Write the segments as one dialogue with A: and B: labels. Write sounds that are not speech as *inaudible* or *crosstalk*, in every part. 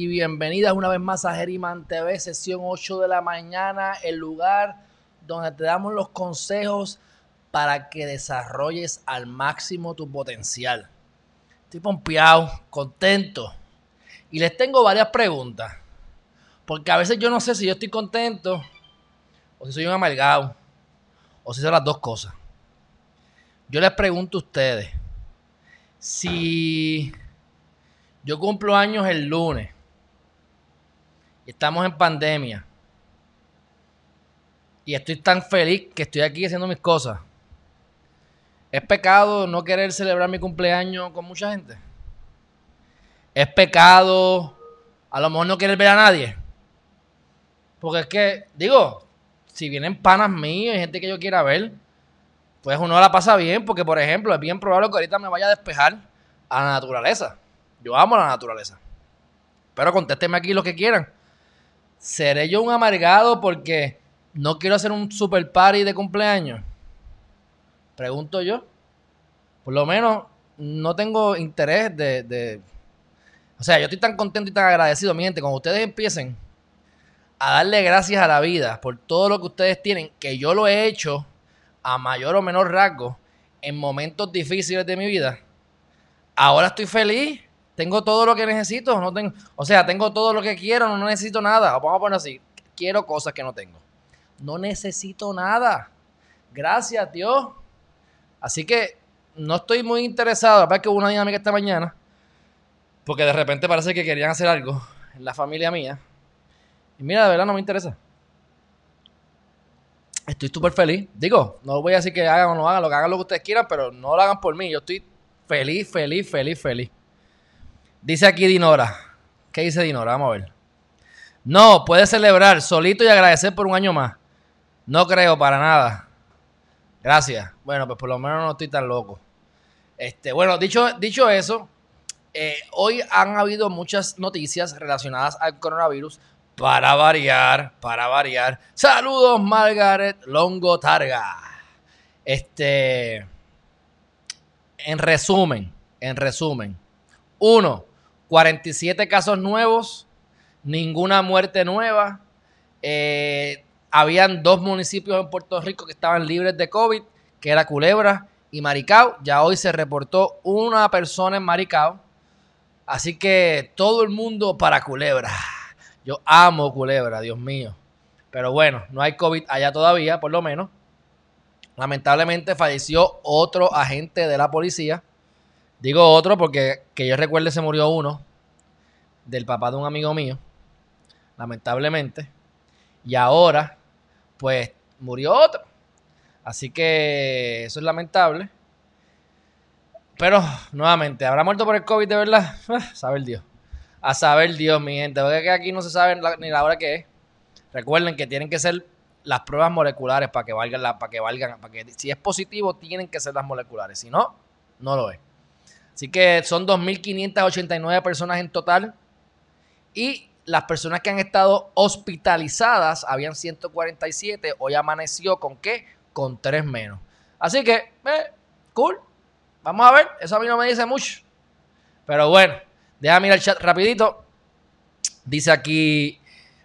A: y bienvenidas una vez más a Geriman TV, sesión 8 de la mañana, el lugar donde te damos los consejos para que desarrolles al máximo tu potencial. Estoy pompeado, contento y les tengo varias preguntas, porque a veces yo no sé si yo estoy contento o si soy un amargado o si son las dos cosas. Yo les pregunto a ustedes si yo cumplo años el lunes estamos en pandemia y estoy tan feliz que estoy aquí haciendo mis cosas, ¿es pecado no querer celebrar mi cumpleaños con mucha gente? ¿Es pecado a lo mejor no querer ver a nadie? Porque es que, digo, si vienen panas míos y gente que yo quiera ver, pues uno la pasa bien, porque por ejemplo, es bien probable que ahorita me vaya a despejar a la naturaleza. Yo amo la naturaleza. Pero contésteme aquí lo que quieran. ¿Seré yo un amargado porque no quiero hacer un super party de cumpleaños? Pregunto yo. Por lo menos no tengo interés de, de... O sea, yo estoy tan contento y tan agradecido, mi gente, cuando ustedes empiecen a darle gracias a la vida por todo lo que ustedes tienen, que yo lo he hecho a mayor o menor rasgo en momentos difíciles de mi vida, ahora estoy feliz, tengo todo lo que necesito, no tengo, o sea, tengo todo lo que quiero, no necesito nada. Vamos a poner así, quiero cosas que no tengo. No necesito nada. Gracias, Dios. Así que no estoy muy interesado. La que hubo una dinámica esta mañana, porque de repente parece que querían hacer algo en la familia mía. Y mira, de verdad no me interesa. Estoy súper feliz. Digo, no voy a decir que hagan o no hagan, lo que hagan lo que ustedes quieran, pero no lo hagan por mí. Yo estoy feliz, feliz, feliz, feliz. Dice aquí Dinora. ¿Qué dice Dinora? Vamos a ver. No, puede celebrar solito y agradecer por un año más. No creo para nada. Gracias. Bueno, pues por lo menos no estoy tan loco. Este, bueno, dicho, dicho eso, eh, hoy han habido muchas noticias relacionadas al coronavirus. Para variar, para variar. Saludos, Margaret Longo Targa. Este. En resumen, en resumen. Uno, 47 casos nuevos, ninguna muerte nueva. Eh, habían dos municipios en Puerto Rico que estaban libres de COVID, que era Culebra y Maricao. Ya hoy se reportó una persona en Maricao. Así que todo el mundo para Culebra. Yo amo Culebra, Dios mío. Pero bueno, no hay COVID allá todavía, por lo menos. Lamentablemente falleció otro agente de la policía. Digo otro porque que yo recuerde se murió uno del papá de un amigo mío. Lamentablemente. Y ahora, pues, murió otro. Así que eso es lamentable. Pero, nuevamente, ¿habrá muerto por el COVID de verdad? saber Dios. A saber Dios, mi gente. Porque aquí no se sabe ni la hora que es. Recuerden que tienen que ser las pruebas moleculares para que valgan, para que valgan, para que si es positivo tienen que ser las moleculares. Si no, no lo es. Así que son 2.589 personas en total. Y las personas que han estado hospitalizadas habían 147. Hoy amaneció con qué? Con 3 menos. Así que, eh, cool. Vamos a ver. Eso a mí no me dice mucho. Pero bueno, déjame mirar el chat rapidito. Dice aquí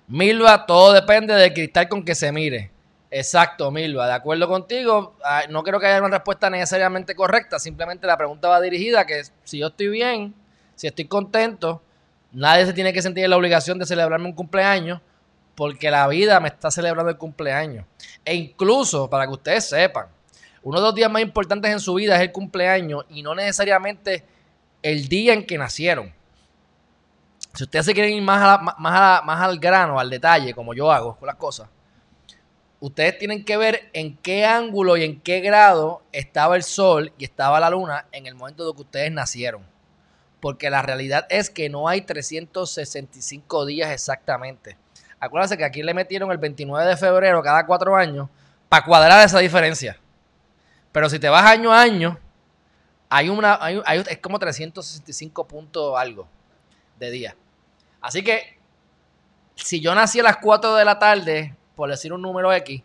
A: Milva, todo depende del cristal con que se mire. Exacto, Milva, de acuerdo contigo. Ah, no creo que haya una respuesta necesariamente correcta. Simplemente la pregunta va dirigida a que si yo estoy bien, si estoy contento, nadie se tiene que sentir en la obligación de celebrarme un cumpleaños porque la vida me está celebrando el cumpleaños. E incluso, para que ustedes sepan, uno de los días más importantes en su vida es el cumpleaños y no necesariamente el día en que nacieron. Si ustedes se quieren ir más, más, más al grano, al detalle, como yo hago con las cosas, ustedes tienen que ver en qué ángulo y en qué grado estaba el sol y estaba la luna en el momento de que ustedes nacieron. Porque la realidad es que no hay 365 días exactamente. Acuérdense que aquí le metieron el 29 de febrero cada cuatro años para cuadrar esa diferencia. Pero si te vas año a año, hay una, hay, es como 365 puntos algo de día. Así que, si yo nací a las 4 de la tarde, por decir un número X,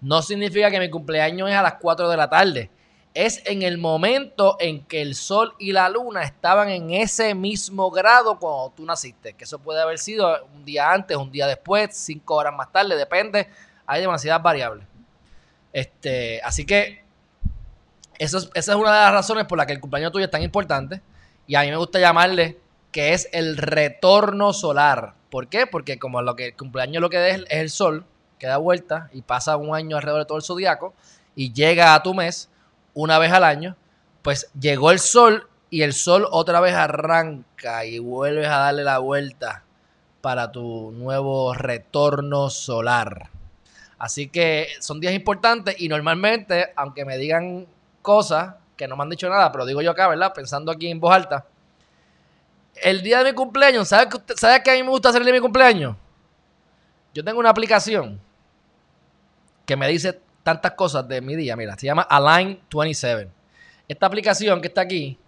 A: no significa que mi cumpleaños es a las 4 de la tarde. Es en el momento en que el sol y la luna estaban en ese mismo grado cuando tú naciste. Que eso puede haber sido un día antes, un día después, cinco horas más tarde, depende. Hay demasiadas variables. Este, así que esa es una de las razones por las que el cumpleaños tuyo es tan importante. Y a mí me gusta llamarle que es el retorno solar. ¿Por qué? Porque como lo que el cumpleaños lo que es, es el sol, que da vuelta y pasa un año alrededor de todo el zodiaco y llega a tu mes una vez al año, pues llegó el sol y el sol otra vez arranca y vuelves a darle la vuelta para tu nuevo retorno solar. Así que son días importantes y normalmente, aunque me digan cosas que no me han dicho nada, pero digo yo acá, ¿verdad? Pensando aquí en voz alta. El día de mi cumpleaños, ¿sabes, ¿sabes qué a mí me gusta hacer el día de mi cumpleaños? Yo tengo una aplicación que me dice tantas cosas de mi día. Mira, se llama Align 27. Esta aplicación que está aquí,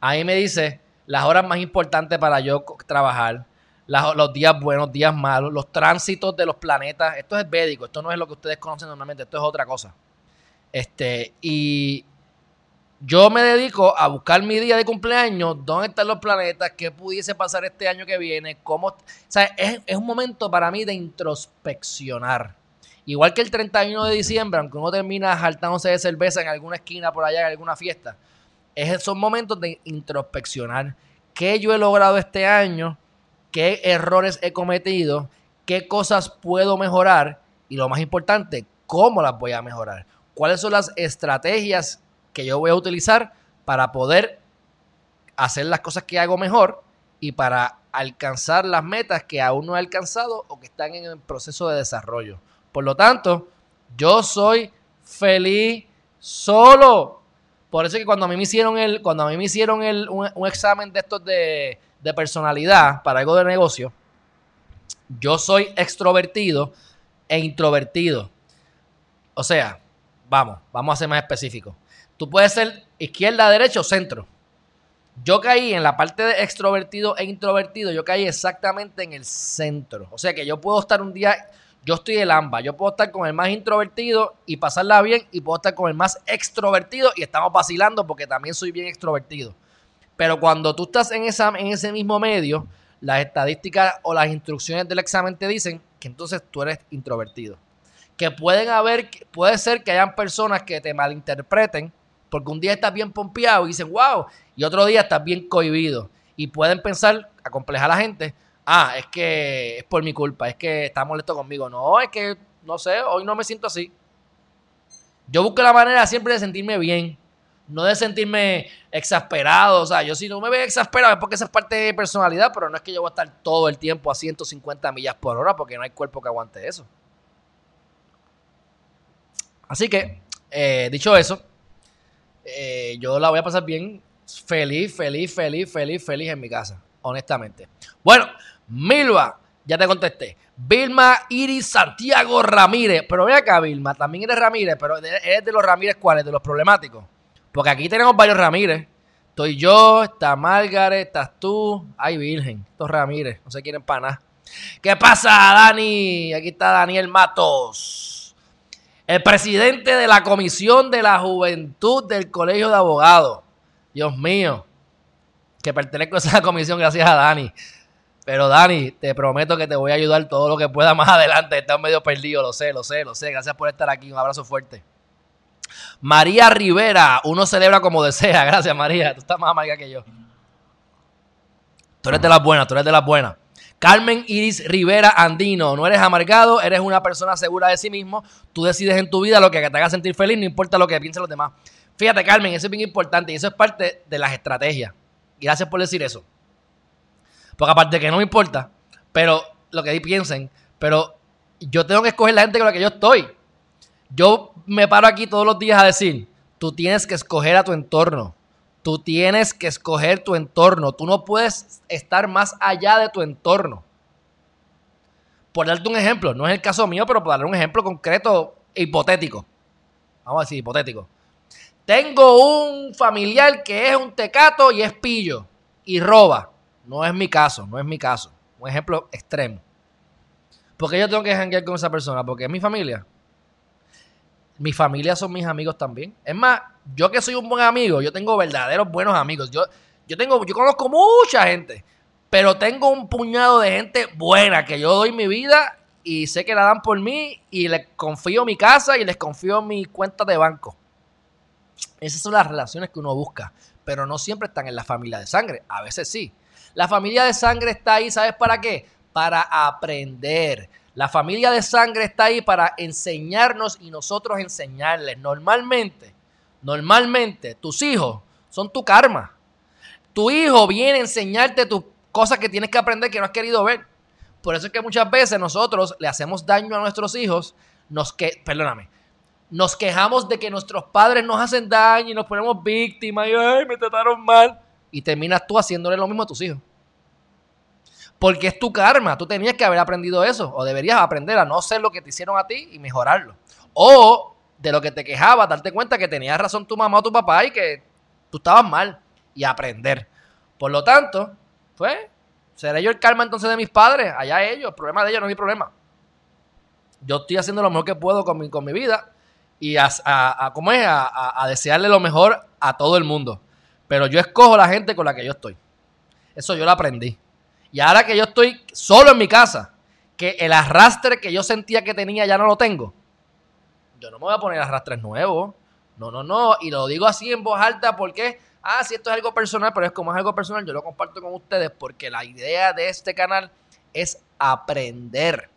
A: ahí me dice las horas más importantes para yo trabajar, los días buenos, días malos, los tránsitos de los planetas. Esto es védico, esto no es lo que ustedes conocen normalmente, esto es otra cosa. Este, y yo me dedico a buscar mi día de cumpleaños, dónde están los planetas, qué pudiese pasar este año que viene, cómo... Es, es un momento para mí de introspeccionar. Igual que el 31 de diciembre, aunque uno termina jaltándose de cerveza en alguna esquina por allá, en alguna fiesta, es, son momentos de introspeccionar qué yo he logrado este año, qué errores he cometido, qué cosas puedo mejorar y lo más importante, cómo las voy a mejorar. ¿Cuáles son las estrategias que yo voy a utilizar para poder hacer las cosas que hago mejor y para alcanzar las metas que aún no he alcanzado o que están en el proceso de desarrollo? Por lo tanto, yo soy feliz solo. Por eso es que cuando a mí me hicieron el, cuando a mí me hicieron el, un, examen de estos de, de personalidad para algo de negocio, yo soy extrovertido e introvertido. O sea, vamos, vamos a ser más específicos. Tú puedes ser izquierda, derecha o centro. Yo caí en la parte de extrovertido e introvertido, yo caí exactamente en el centro. O sea que yo puedo estar un día yo estoy el ambas. Yo puedo estar con el más introvertido y pasarla bien y puedo estar con el más extrovertido y estamos vacilando porque también soy bien extrovertido. Pero cuando tú estás en, en ese mismo medio, las estadísticas o las instrucciones del examen te dicen que entonces tú eres introvertido. Que pueden haber, puede ser que hayan personas que te malinterpreten porque un día estás bien pompeado y dicen, wow, y otro día estás bien cohibido. Y pueden pensar, acomplejar a la gente, ah, es que es por mi culpa, es que está molesto conmigo. No, es que, no sé, hoy no me siento así. Yo busco la manera siempre de sentirme bien, no de sentirme exasperado. O sea, yo si no me veo exasperado es porque esa es parte de mi personalidad, pero no es que yo voy a estar todo el tiempo a 150 millas por hora porque no hay cuerpo que aguante eso. Así que, eh, dicho eso, eh, yo la voy a pasar bien, feliz, feliz, feliz, feliz, feliz en mi casa, honestamente. Bueno, Milva, ya te contesté. Vilma Iris Santiago Ramírez. Pero ve acá, Vilma, también eres Ramírez, pero eres de los Ramírez cuáles, de los problemáticos. Porque aquí tenemos varios Ramírez. Estoy yo, está Margaret, estás tú. Ay, Virgen, estos Ramírez, no se quieren para nada. ¿Qué pasa, Dani? Aquí está Daniel Matos. El presidente de la Comisión de la Juventud del Colegio de Abogados. Dios mío. Que pertenezco a esa *laughs* comisión gracias a Dani. Pero Dani, te prometo que te voy a ayudar todo lo que pueda más adelante. Estás medio perdido, lo sé, lo sé, lo sé. Gracias por estar aquí. Un abrazo fuerte. María Rivera, uno celebra como desea. *laughs* Gracias, María. Tú estás más amarga que yo. Tú eres de las buenas, tú eres de las buenas. Carmen Iris Rivera Andino, no eres amargado, eres una persona segura de sí mismo. Tú decides en tu vida lo que te haga sentir feliz, no importa lo que piensen los demás. Fíjate, Carmen, eso es bien importante y eso es parte de las estrategias. Gracias por decir eso. Porque aparte que no me importa, pero lo que piensen, pero yo tengo que escoger la gente con la que yo estoy. Yo me paro aquí todos los días a decir, tú tienes que escoger a tu entorno. Tú tienes que escoger tu entorno. Tú no puedes estar más allá de tu entorno. por darte un ejemplo, no es el caso mío, pero por darle un ejemplo concreto, hipotético. Vamos a decir, hipotético. Tengo un familiar que es un tecato y es pillo y roba. No es mi caso, no es mi caso. Un ejemplo extremo. Porque yo tengo que janguear con esa persona, porque es mi familia. Mi familia son mis amigos también. Es más, yo que soy un buen amigo, yo tengo verdaderos buenos amigos. Yo, yo tengo, yo conozco mucha gente, pero tengo un puñado de gente buena que yo doy mi vida y sé que la dan por mí y les confío mi casa y les confío mi cuenta de banco. Esas son las relaciones que uno busca, pero no siempre están en la familia de sangre. A veces sí. La familia de sangre está ahí, ¿sabes para qué? Para aprender. La familia de sangre está ahí para enseñarnos y nosotros enseñarles. Normalmente, normalmente tus hijos son tu karma. Tu hijo viene a enseñarte tus cosas que tienes que aprender que no has querido ver. Por eso es que muchas veces nosotros le hacemos daño a nuestros hijos, nos que, perdóname, nos quejamos de que nuestros padres nos hacen daño y nos ponemos víctimas y ay, me trataron mal y terminas tú haciéndole lo mismo a tus hijos. Porque es tu karma, tú tenías que haber aprendido eso, o deberías aprender a no ser lo que te hicieron a ti y mejorarlo. O de lo que te quejaba, darte cuenta que tenías razón tu mamá o tu papá y que tú estabas mal y aprender. Por lo tanto, pues, seré yo el karma entonces de mis padres, allá ellos, el problema de ellos no es mi problema. Yo estoy haciendo lo mejor que puedo con mi, con mi vida y a, a, ¿cómo es? A, a desearle lo mejor a todo el mundo. Pero yo escojo la gente con la que yo estoy. Eso yo lo aprendí. Y ahora que yo estoy solo en mi casa, que el arrastre que yo sentía que tenía ya no lo tengo, yo no me voy a poner arrastres nuevos. No, no, no. Y lo digo así en voz alta porque, ah, si esto es algo personal, pero es como es algo personal, yo lo comparto con ustedes porque la idea de este canal es aprender.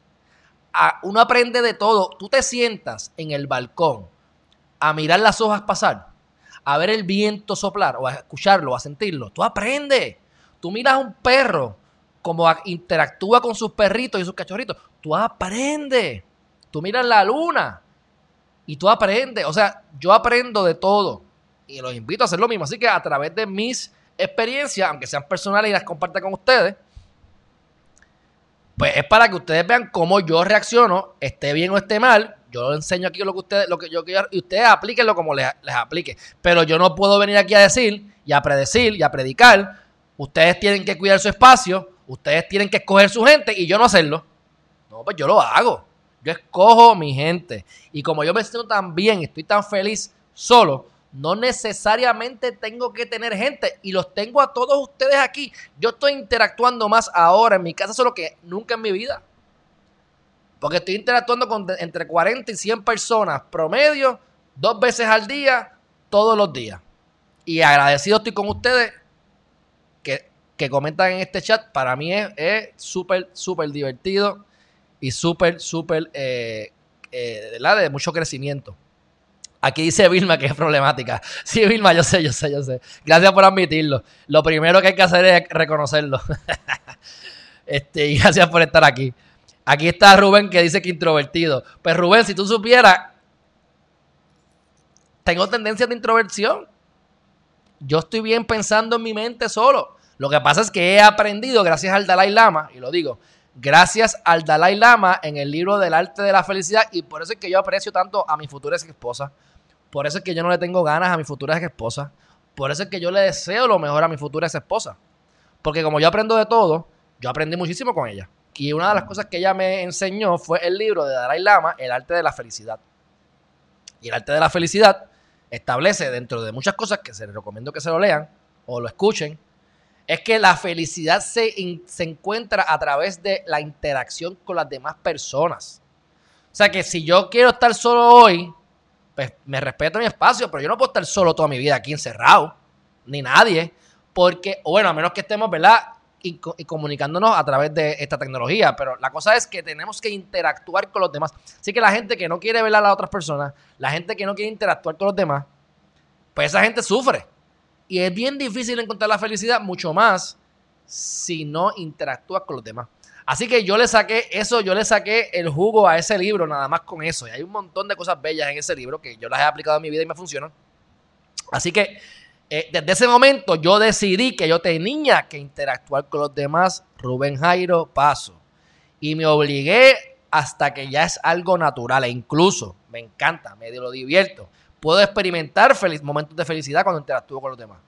A: uno aprende de todo. Tú te sientas en el balcón a mirar las hojas pasar a ver el viento soplar o a escucharlo, a sentirlo. Tú aprendes. Tú miras a un perro como interactúa con sus perritos y sus cachorritos. Tú aprendes. Tú miras la luna y tú aprendes. O sea, yo aprendo de todo y los invito a hacer lo mismo. Así que a través de mis experiencias, aunque sean personales y las comparta con ustedes, pues es para que ustedes vean cómo yo reacciono, esté bien o esté mal, yo enseño aquí lo que ustedes, lo que yo quiero, y ustedes aplíquenlo como les, les aplique. Pero yo no puedo venir aquí a decir y a predecir y a predicar. Ustedes tienen que cuidar su espacio, ustedes tienen que escoger su gente y yo no hacerlo. No, pues yo lo hago. Yo escojo mi gente. Y como yo me siento tan bien estoy tan feliz solo, no necesariamente tengo que tener gente. Y los tengo a todos ustedes aquí. Yo estoy interactuando más ahora en mi casa solo que nunca en mi vida. Porque estoy interactuando con entre 40 y 100 personas promedio, dos veces al día, todos los días. Y agradecido estoy con ustedes que, que comentan en este chat. Para mí es súper, súper divertido y súper, súper, eh, eh, de mucho crecimiento. Aquí dice Vilma que es problemática. *laughs* Sí, Vilma, yo sé, yo sé, yo sé. Gracias por admitirlo. Lo primero que hay que hacer es reconocerlo. *laughs* este, y gracias por estar aquí. Aquí está Rubén que dice que introvertido. Pues Rubén, si tú supieras, tengo tendencia de introversión. Yo estoy bien pensando en mi mente solo. Lo que pasa es que he aprendido, gracias al Dalai Lama, y lo digo, gracias al Dalai Lama en el libro del arte de la felicidad, y por eso es que yo aprecio tanto a mi futura ex esposa. Por eso es que yo no le tengo ganas a mi futura ex esposa. Por eso es que yo le deseo lo mejor a mi futura ex esposa. Porque como yo aprendo de todo, yo aprendí muchísimo con ella. Y una de las cosas que ella me enseñó fue el libro de Dalai Lama, El arte de la felicidad. Y el arte de la felicidad establece dentro de muchas cosas que se les recomiendo que se lo lean o lo escuchen, es que la felicidad se, se encuentra a través de la interacción con las demás personas. O sea que si yo quiero estar solo hoy, pues me respeto mi espacio, pero yo no puedo estar solo toda mi vida aquí encerrado, ni nadie, porque, bueno, a menos que estemos, ¿verdad? Y, comunicándonos a través de esta tecnología. Pero la cosa es que tenemos que interactuar con los demás. Así que la gente que no quiere ver a las otras personas, la gente que no quiere interactuar con los demás, pues esa gente sufre. Y es bien difícil encontrar la felicidad, mucho más si no interactúas con los demás. Así que yo le saqué eso, yo le saqué el jugo a ese libro, nada más con eso. Y hay un montón de cosas bellas en ese libro que yo las he aplicado en mi vida y me funcionan. Así que eh, desde ese momento yo decidí que yo tenía que interactuar con los demás. Rubén Jairo, paso. Y me obligué hasta que ya es algo natural. E incluso me encanta, me lo divierto. Puedo experimentar momentos de felicidad cuando interactúo con los demás.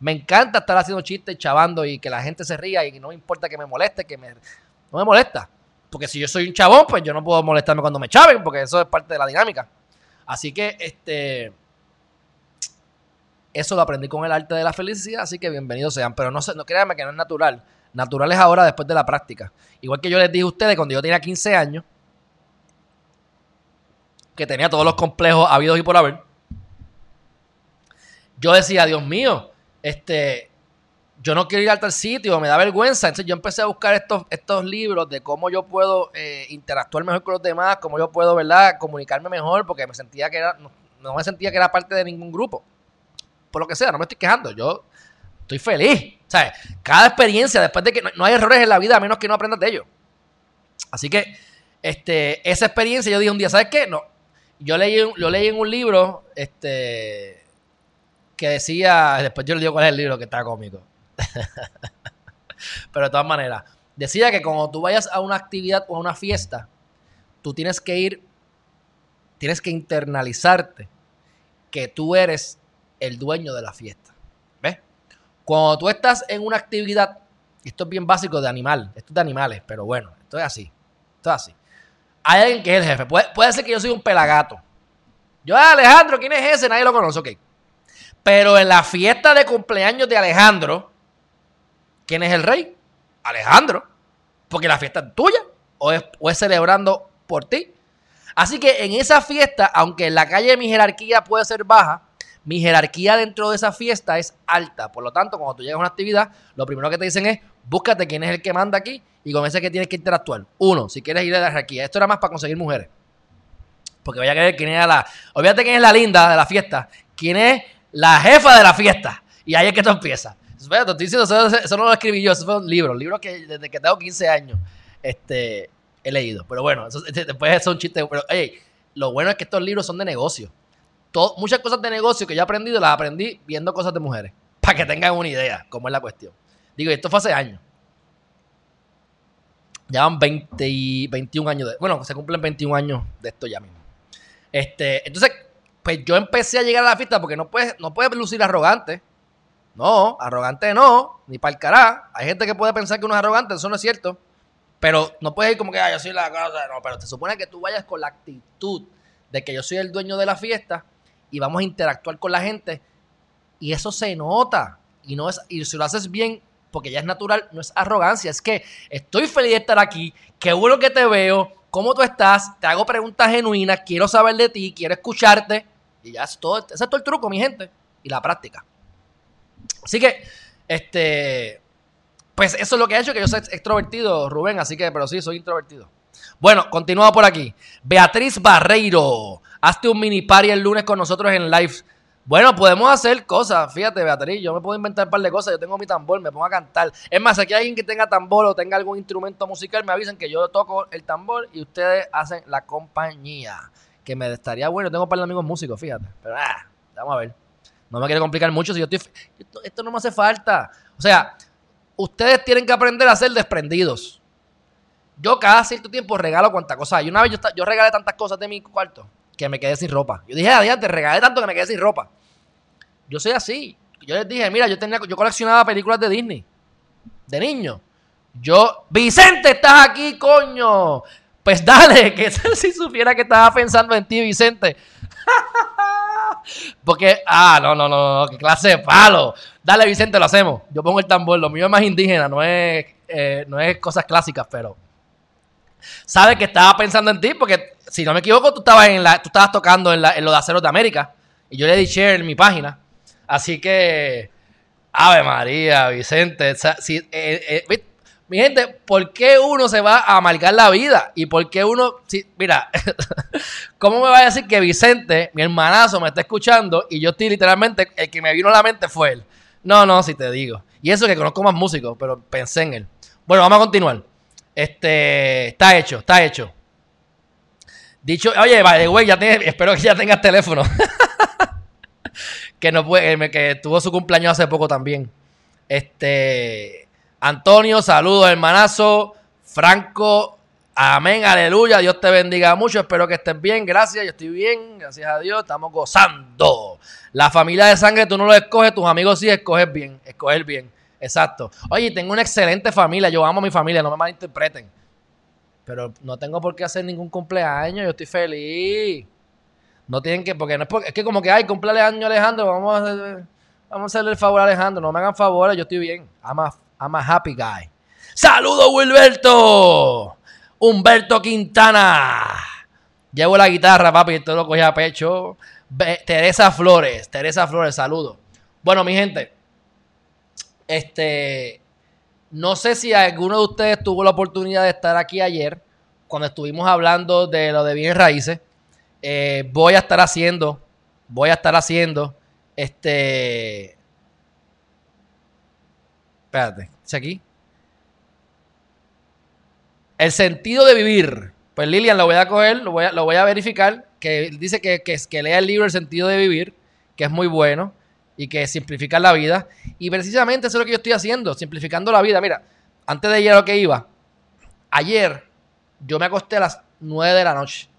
A: Me encanta estar haciendo chistes, chavando y que la gente se ría y no me importa que me moleste, que me, no me molesta. Porque si yo soy un chabón, pues yo no puedo molestarme cuando me chaven, porque eso es parte de la dinámica. Así que, este, eso lo aprendí con el arte de la felicidad, así que bienvenidos sean. Pero no, no créanme que no es natural. Natural es ahora después de la práctica. Igual que yo les dije a ustedes cuando yo tenía 15 años, que tenía todos los complejos habidos y por haber, yo decía, Dios mío, este, yo no quiero ir a tal sitio, me da vergüenza. Entonces yo empecé a buscar estos, estos libros de cómo yo puedo eh, interactuar mejor con los demás, cómo yo puedo, ¿verdad?, comunicarme mejor, porque me sentía que era, no, me sentía que era parte de ningún grupo. Por lo que sea, no me estoy quejando, yo estoy feliz. O sea, cada experiencia, después de que no, hay errores en la vida, a menos que no aprendas de ellos. Así que, este, esa experiencia, yo dije un día, ¿sabes qué? No, yo leí, yo leí en un libro, este, que decía, después yo le digo cuál es el libro que está cómico. *laughs* Pero de todas maneras, decía que cuando tú vayas a una actividad o a una fiesta, tú tienes que ir, tienes que internalizarte que tú eres el dueño de la fiesta. ¿Ves? Cuando tú estás en una actividad, esto es bien básico de animal, esto es de animales, pero bueno, esto es así, esto es así. Hay alguien que es el jefe, puede, puede ser que yo soy un pelagato. Yo, ah, Alejandro, ¿quién es ese? Nadie lo conoce, ok. Pero en la fiesta de cumpleaños de Alejandro, ¿quién es el rey? Alejandro. Porque la fiesta es tuya o es, celebrando por ti. Así que en esa fiesta, aunque en la calle mi jerarquía puede ser baja, mi jerarquía dentro de esa fiesta es alta. Por lo tanto, cuando tú llegas a una actividad, lo primero que te dicen es, búscate quién es el que manda aquí y con ese que tienes que interactuar. Uno, si quieres ir a la jerarquía. Esto era más para conseguir mujeres. Porque vaya a ver quién es la... Olvídate quién es la linda de la fiesta. Quién es la jefa de la fiesta. Y ahí es que esto empieza. eso, no lo escribí yo, eso fue un libro, un libro que desde que tengo 15 años este, he leído. Pero bueno, este, después es un chiste. Pero, hey, lo bueno es que estos libros son de negocio. Muchas cosas de negocio que yo he aprendido las aprendí viendo cosas de mujeres. *laughs* Para que tengan una idea cómo es la cuestión. Digo, esto fue hace años. Llevan 20, 21 años de. Bueno, se cumplen 21 años de esto ya mismo. Este, entonces, pues yo empecé a llegar a la fiesta porque no puedes, no puedes lucir arrogante. No, arrogante no, ni para el cará. Hay gente que puede pensar que uno es arrogante, eso no es cierto. Pero no puedes ir como que, yo soy la cosa. No, pero te supone que tú vayas con la actitud de que yo soy el dueño de la fiesta y vamos a interactuar con la gente. Y eso se nota. Y, no es, y si lo haces bien, porque ya es natural, no es arrogancia. Es que estoy feliz de estar aquí. Qué bueno que te veo. ¿Cómo tú estás? Te hago preguntas genuinas. Quiero saber de ti. Quiero escucharte y ya es todo, ese es todo el truco, mi gente. Y la práctica. Así que, este, pues eso es lo que ha hecho que yo sea extrovertido, Rubén. Así que, pero sí, soy introvertido. Bueno, continúa por aquí. Beatriz Barreiro, hazte un mini party el lunes con nosotros en live. Bueno, podemos hacer cosas. Fíjate, Beatriz, yo me puedo inventar un par de cosas. Yo tengo mi tambor, me pongo a cantar. Es más, aquí hay alguien que tenga tambor o tenga algún instrumento musical, me avisan que yo toco el tambor y ustedes hacen la compañía que me estaría bueno. Tengo un par de amigos músicos, fíjate. Pero, ah, vamos a ver. No me quiero complicar mucho si yo estoy... Esto, no me hace falta. O sea, ustedes tienen que aprender a ser desprendidos. Yo cada cierto tiempo regalo cuantas cosas. Y una vez yo, yo regalé tantas cosas de mi cuarto que me quedé sin ropa. Yo dije, adiós, te regalé tanto que me quedé sin ropa. Yo soy así. Yo les dije, mira, yo tenía, yo coleccionaba películas de Disney. De niño. Yo, Vicente, estás aquí, coño. Pues dale, *laughs* que si supiera que estaba pensando en ti, Vicente. *laughs* Porque, ah, no, no, no, no, qué clase de palo. Dale, Vicente, lo hacemos. Yo pongo el tambor, lo mío es más indígena, no es, eh, no es cosas clásicas, pero. Sabe que estaba pensando en ti, porque si no me equivoco, tú estabas, en la, tú estabas tocando en, la, en lo de Aceros de América. Y yo le di share en mi página. Así que. Ave María, Vicente. Si, eh, eh, mi gente, ¿por qué uno se va a amargar la vida? ¿Y por qué uno... mira, *laughs* ¿cómo me va a decir que Vicente, mi hermanazo, me está escuchando y yo estoy literalmente, el que me vino a la mente fue él? No, no, si te digo. Y eso que conozco más músicos, pero pensé en él. Bueno, vamos a continuar. Este, está hecho, está hecho. Dicho, oye, güey, ya espero que ya tengas teléfono. *laughs* que no puede, que tuvo su cumpleaños hace poco también. Este, Antonio, saludos, hermanazo. Franco, Amén, aleluya. Dios te bendiga mucho. Espero que estés bien. Gracias, yo estoy bien. Gracias a Dios. Estamos gozando. La familia de sangre tú no lo escoges, tus amigos sí escoges bien. Escoger bien. Exacto. Oye, tengo una excelente familia. Yo amo a mi familia, no me malinterpreten. Pero no tengo por qué hacer ningún cumpleaños. Yo estoy feliz. No tienen que, porque no es porque, es que como que hay cumpleaños Alejandro, vamos a, vamos a hacerle el favor a Alejandro. No me hagan favores, yo estoy bien. I'm a, happy guy. ¡Saludos, Wilberto! Humberto Quintana. Llevo la guitarra, papi, esto lo cogí a pecho. Teresa Flores, Teresa Flores, saludos. Bueno, mi gente, este, no sé si alguno de ustedes tuvo la oportunidad de estar aquí ayer, cuando estuvimos hablando de lo de bien raíces. Eh, voy a estar haciendo, voy a estar haciendo, este, espérate, ¿es aquí? El sentido de vivir. Pues Lilian lo voy a coger, lo voy a, lo voy a verificar, que dice que, que, lea el libro El sentido de vivir, que es muy bueno y que simplifica la vida. Y precisamente eso es lo que yo estoy haciendo, simplificando la vida. Mira, antes de ayer lo que iba, ayer yo me acosté a las 9 de la noche.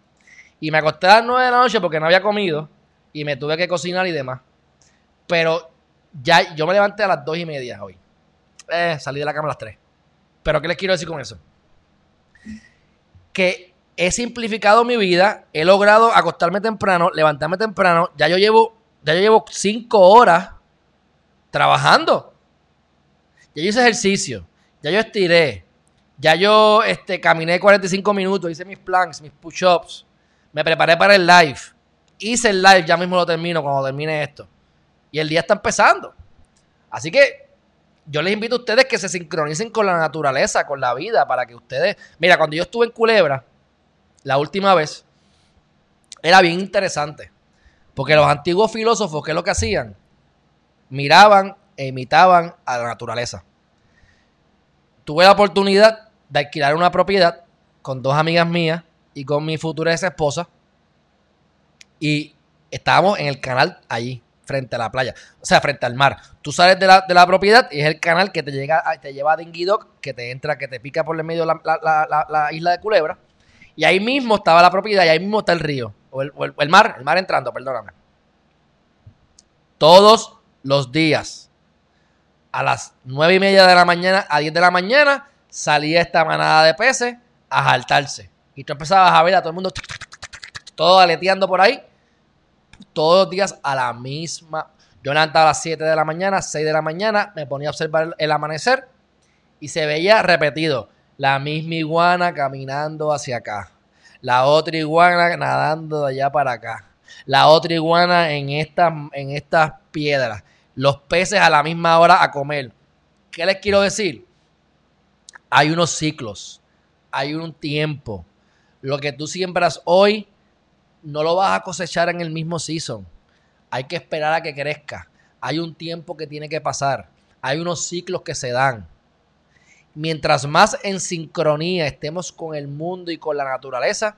A: Y me acosté a las 9 de la noche porque no había comido y me tuve que cocinar y demás. Pero ya yo me levanté a las 2 y media hoy. Eh, salí de la cama a las 3. Pero ¿qué les quiero decir con eso? que he simplificado mi vida, he logrado acostarme temprano, levantarme temprano, ya yo llevo, ya yo llevo cinco horas trabajando. Ya yo hice ejercicio, ya yo estiré, ya yo este, caminé 45 minutos, hice mis planks, mis push-ups, me preparé para el live, hice el live, ya mismo lo termino cuando termine esto. Y el día está empezando. Así que yo les invito a ustedes que se sincronicen con la naturaleza, con la vida, para que ustedes... Mira, cuando yo estuve en Culebra, la última vez, era bien interesante. Porque los antiguos filósofos, ¿qué es lo que hacían? Miraban e imitaban a la naturaleza. Tuve la oportunidad de alquilar una propiedad con dos amigas mías y con mi futura ex esposa. Y estábamos en el canal allí frente a la playa, o sea, frente al mar. Tú sales de la, de la propiedad y es el canal que te, llega, te lleva a Dinguidoc, que te entra, que te pica por el medio de la, isla de Culebra. Y ahí mismo estaba la propiedad y ahí mismo está el río, o el, mar, el mar entrando, perdóname. Todos los días, a las nueve y media de la mañana, a 10 de la mañana, salía esta manada de peces a saltarse. Y tú empezabas a ver a todo el mundo todo aleteando por ahí todos los días a la misma. Yo levantaba a las 7 de la mañana, 6 de la mañana, me ponía a observar el amanecer y se veía repetido. La misma iguana caminando hacia acá. La otra iguana nadando de allá para acá. La otra iguana en estas, en estas piedras. Los peces a la misma hora a comer. ¿Qué les quiero decir? Hay unos ciclos. Hay un tiempo. Lo que tú siembras hoy no lo vas a cosechar en el mismo season. Hay que esperar a que crezca. Hay un tiempo que tiene que pasar. Hay unos ciclos que se dan. Mientras más en sincronía estemos con el mundo y con la naturaleza,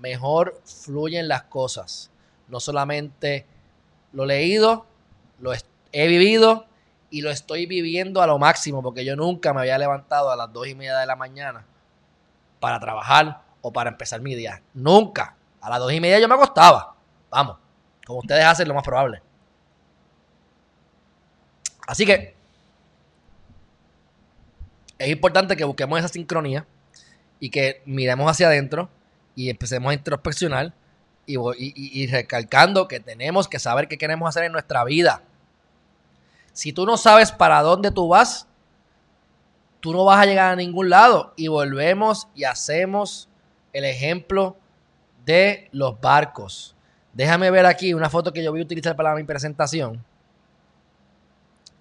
A: mejor fluyen las cosas. No solamente lo leído, lo he vivido y lo estoy viviendo a lo máximo, porque yo nunca me había levantado a las dos y media de la mañana para trabajar o para empezar mi día. Nunca. A las dos y media yo me acostaba. Vamos, como ustedes hacen, lo más probable. Así que es importante que busquemos esa sincronía y que miremos hacia adentro y empecemos a introspeccionar y, recalcando que tenemos que saber qué queremos hacer en nuestra vida. Si tú no sabes para dónde tú vas, tú no vas a llegar a ningún lado. Y volvemos y hacemos el ejemplo de los barcos. Déjame ver aquí una foto que yo voy a utilizar para mi presentación.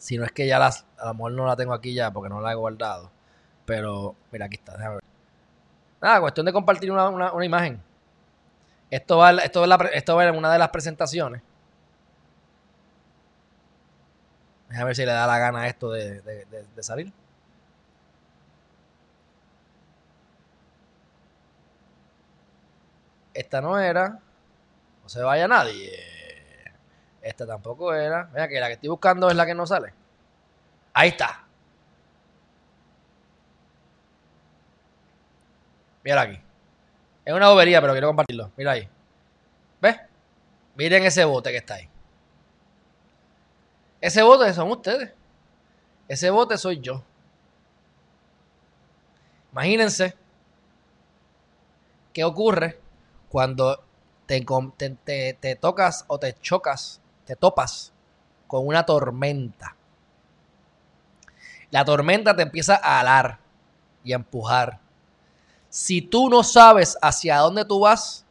A: Si no es que ya las, a lo mejor no la tengo aquí ya porque no la he guardado. Pero mira, aquí está, déjame ver. Nada, cuestión de compartir una, imagen. Esto va, esto, esto va en una de las presentaciones. Déjame ver si le da la gana esto de, de salir. Esta no era. No se vaya nadie. Esta tampoco era. Mira que la que estoy buscando es la que no sale. Ahí está. Mira aquí. Es una bobería, pero quiero compartirlo. Mira ahí. ¿Ves? Miren ese bote que está ahí. Ese bote son ustedes. Ese bote soy yo. Imagínense qué ocurre cuando te, te, tocas o te chocas, te topas con una tormenta. La tormenta te empieza a alar y a empujar. Si tú no sabes hacia dónde tú vas,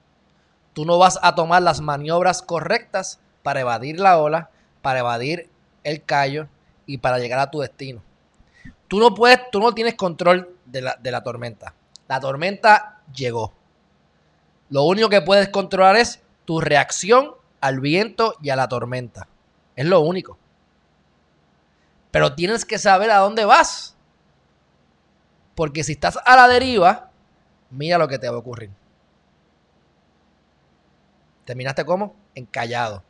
A: tú no vas a tomar las maniobras correctas para evadir la ola, para evadir el callo y para llegar a tu destino. Tú no puedes, tú no tienes control de la, de la tormenta. La tormenta llegó. Lo único que puedes controlar es tu reacción al viento y a la tormenta. Es lo único. Pero tienes que saber a dónde vas. Porque si estás a la deriva, mira lo que te va a ocurrir. ¿Terminaste cómo? Encallado.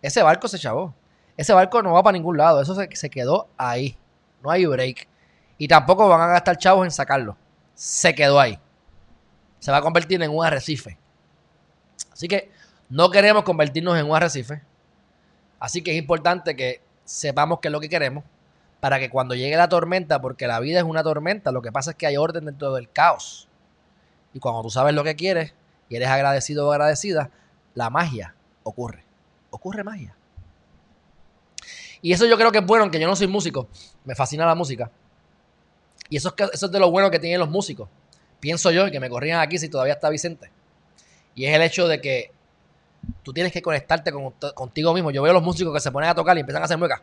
A: Ese barco se chavó. Ese barco no va para ningún lado. Eso se, se quedó ahí. No hay break. Y tampoco van a gastar chavos en sacarlo. Se quedó ahí. Se va a convertir en un arrecife. Así que no queremos convertirnos en un arrecife. Así que es importante que sepamos qué es lo que queremos para que cuando llegue la tormenta, porque la vida es una tormenta, lo que pasa es que hay orden dentro del caos. Y cuando tú sabes lo que quieres y eres agradecido o agradecida, la magia ocurre. Ocurre magia. Y eso yo creo que es bueno, aunque yo no soy músico, me fascina la música. Y eso es, eso es de lo bueno que tienen los músicos. Pienso yo, que me corrían aquí si todavía está Vicente. Y es el hecho de que tú tienes que conectarte contigo mismo. Yo veo a los músicos que se ponen a tocar y empiezan a hacer muecas.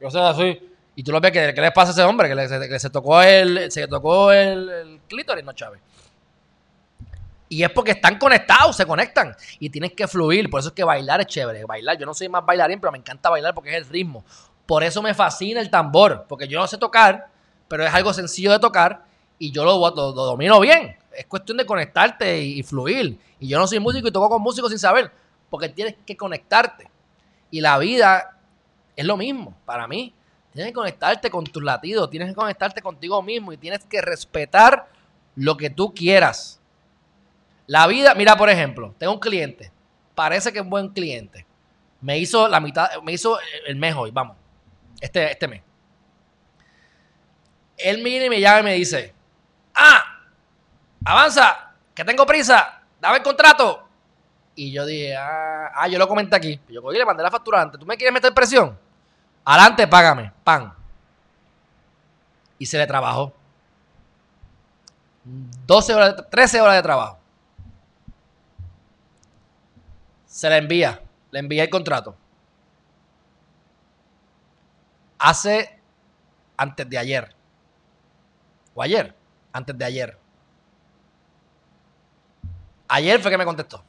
A: Yo sé así. Y tú lo ves que, ¿qué les pasa a ese hombre? Que, le, se tocó el, se tocó el, el clítoris, no, Chávez. Y es porque están conectados, se conectan. Y tienes que fluir. Por eso es que bailar es chévere. Bailar, yo no soy más bailarín, pero me encanta bailar porque es el ritmo. Por eso me fascina el tambor. Porque yo no sé tocar, pero es algo sencillo de tocar. Y yo lo, domino bien. Es cuestión de conectarte y, fluir. Y yo no soy músico y toco con músicos sin saber. Porque tienes que conectarte. Y la vida es lo mismo para mí. Tienes que conectarte con tus latidos. Tienes que conectarte contigo mismo. Y tienes que respetar lo que tú quieras la vida, mira, por ejemplo, tengo un cliente, parece que es buen cliente. Me hizo la mitad, me hizo el mes hoy, vamos, este, este mes. Él viene y me llama y me dice, ah, avanza, que tengo prisa, dame el contrato. Y yo dije, ah, ah yo lo comenté aquí. Yo cogí le mandé la factura antes. ¿Tú me quieres meter presión? Adelante, págame. Pan. Y se le trabajó. 12 horas, 13 horas de trabajo. se le envía, le envía el contrato. Hace antes de ayer. O ayer, antes de ayer. Ayer fue que me contestó.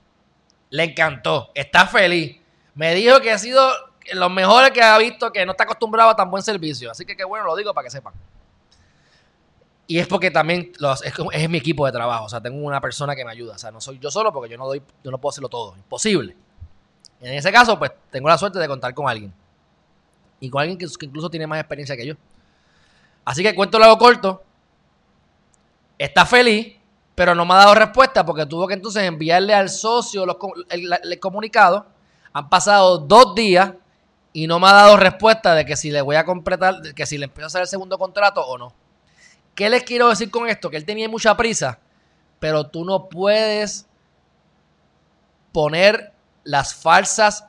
A: Le encantó, está feliz. Me dijo que ha sido los mejores que ha visto, que no está acostumbrado a tan buen servicio. Así que qué bueno, lo digo para que sepan. Y es porque también es, mi equipo de trabajo. O sea, tengo una persona que me ayuda. O sea, no soy yo solo porque yo no doy, yo no puedo hacerlo todo. Imposible. En ese caso, pues tengo la suerte de contar con alguien. Y con alguien que, incluso tiene más experiencia que yo. Así que cuento lo hago corto. Está feliz, pero no me ha dado respuesta porque tuvo que entonces enviarle al socio el comunicado. Han pasado dos días y no me ha dado respuesta de que si le voy a completar, que si le empiezo a hacer el segundo contrato o no. ¿Qué les quiero decir con esto? Que él tenía mucha prisa, pero tú no puedes poner las falsas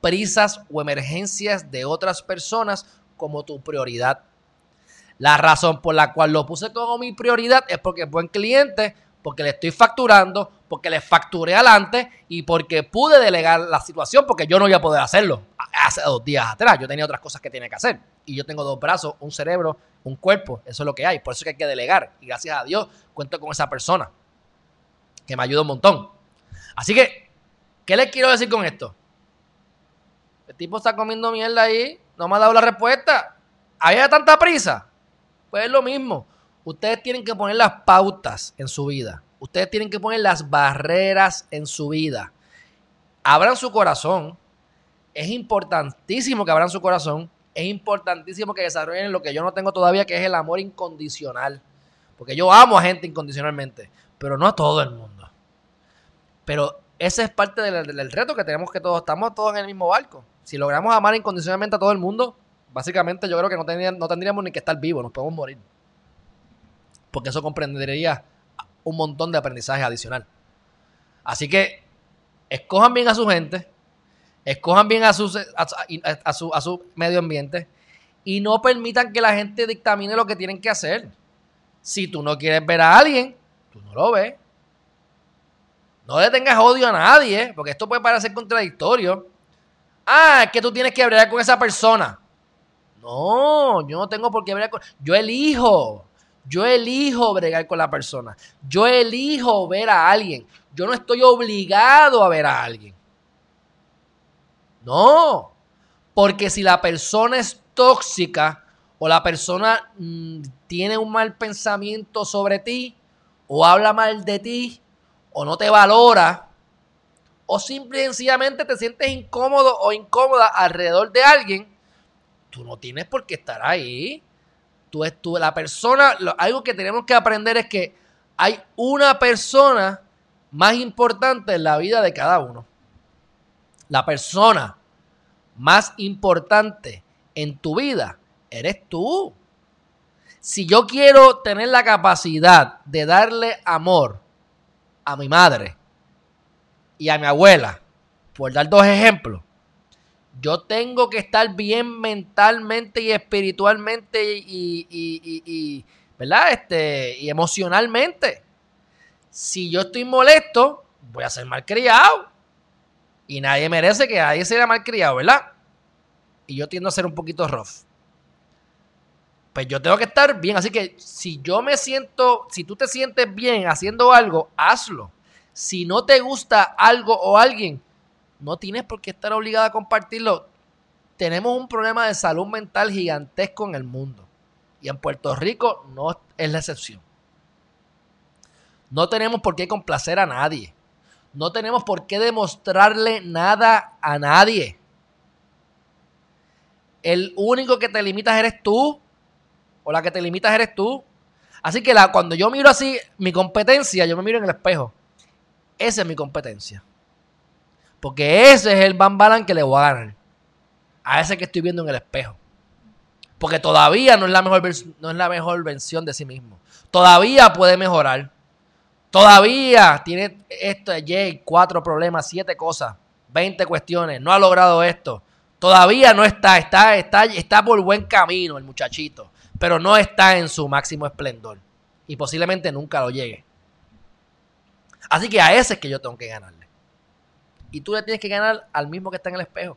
A: prisas o emergencias de otras personas como tu prioridad. La razón por la cual lo puse como mi prioridad es porque es buen cliente, porque le estoy facturando, porque le facturé adelante y porque pude delegar la situación porque yo no iba a poder hacerlo hace dos días atrás. Yo tenía otras cosas que tenía que hacer y yo tengo dos brazos, un cerebro, un cuerpo. Eso es lo que hay. Por eso es que hay que delegar. Y gracias a Dios cuento con esa persona que me ayuda un montón. Así que, ¿qué les quiero decir con esto? El tipo está comiendo mierda ahí, no me ha dado la respuesta. ¿Había tanta prisa? Pues es lo mismo. Ustedes tienen que poner las pautas en su vida. Ustedes tienen que poner las barreras en su vida. Abran su corazón. Es importantísimo que abran su corazón. Es importantísimo que desarrollen lo que yo no tengo todavía, que es el amor incondicional. Porque yo amo a gente incondicionalmente, pero no a todo el mundo. Pero ese es parte del, reto que tenemos que todos, estamos todos en el mismo barco. Si logramos amar incondicionalmente a todo el mundo, básicamente yo creo que no, tendríamos ni que estar vivos, nos podemos morir. Porque eso comprendería un montón de aprendizaje adicional. Así que escojan bien a su gente, escojan bien a, a, su, a su medio ambiente y no permitan que la gente dictamine lo que tienen que hacer. Si tú no quieres ver a alguien, tú no lo ves. No le tengas odio a nadie, porque esto puede parecer contradictorio. Ah, es que tú tienes que hablar con esa persona. No, yo no tengo por qué hablar con. Yo elijo. Yo elijo bregar con la persona. Yo elijo ver a alguien. Yo no estoy obligado a ver a alguien. No. Porque si la persona es tóxica o la persona mm, tiene un mal pensamiento sobre ti o habla mal de ti o no te valora o simple y sencillamente te sientes incómodo o incómoda alrededor de alguien, tú no tienes por qué estar ahí. Tú, tú la persona, algo que tenemos que aprender es que hay una persona más importante en la vida de cada uno. La persona más importante en tu vida eres tú. Si yo quiero tener la capacidad de darle amor a mi madre y a mi abuela, por dar dos ejemplos, yo tengo que estar bien mentalmente y espiritualmente y, ¿verdad? Este, y emocionalmente. Si yo estoy molesto, voy a ser malcriado. Y nadie merece que nadie sea malcriado, ¿verdad? Y yo tiendo a ser un poquito rough. Pues yo tengo que estar bien. Así que si yo me siento, si tú te sientes bien haciendo algo, hazlo. Si no te gusta algo o alguien, no tienes por qué estar obligado a compartirlo. Tenemos un problema de salud mental gigantesco en el mundo. Y en Puerto Rico no es la excepción. No tenemos por qué complacer a nadie. No tenemos por qué demostrarle nada a nadie. El único que te limitas eres tú. O la que te limitas eres tú. Así que cuando yo miro así mi competencia, yo me miro en el espejo. Esa es mi competencia. Porque ese es el bambalán que le voy a ganar. A ese que estoy viendo en el espejo. Porque todavía no es la mejor, no es la mejor versión de sí mismo. Todavía puede mejorar. Todavía tiene esto, Jay, cuatro problemas, siete cosas, 20 cuestiones. No ha logrado esto. Todavía no está, está, está, está por buen camino el muchachito. Pero no está en su máximo esplendor. Y posiblemente nunca lo llegue. Así que a ese es que yo tengo que ganarle. Y tú le tienes que ganar al mismo que está en el espejo.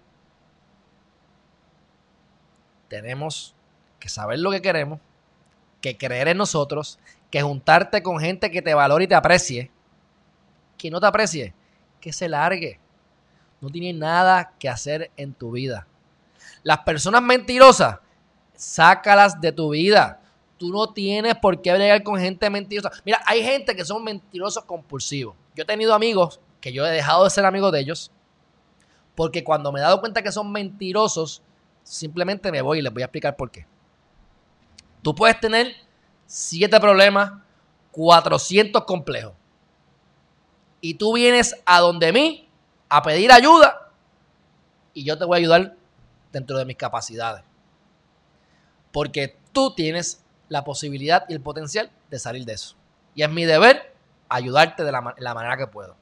A: Tenemos que saber lo que queremos, que creer en nosotros, que juntarte con gente que te valore y te aprecie. Que no te aprecie, que se largue. No tiene nada que hacer en tu vida. Las personas mentirosas, sácalas de tu vida. Tú no tienes por qué bregar con gente mentirosa. Mira, hay gente que son mentirosos compulsivos. Yo he tenido amigos que yo he dejado de ser amigo de ellos porque cuando me he dado cuenta que son mentirosos, simplemente me voy y les voy a explicar por qué. Tú puedes tener siete problemas, 400 complejos. Y tú vienes a donde mí a pedir ayuda y yo te voy a ayudar dentro de mis capacidades. Porque tú tienes la posibilidad y el potencial de salir de eso. Y es mi deber ayudarte de la, la manera que puedo.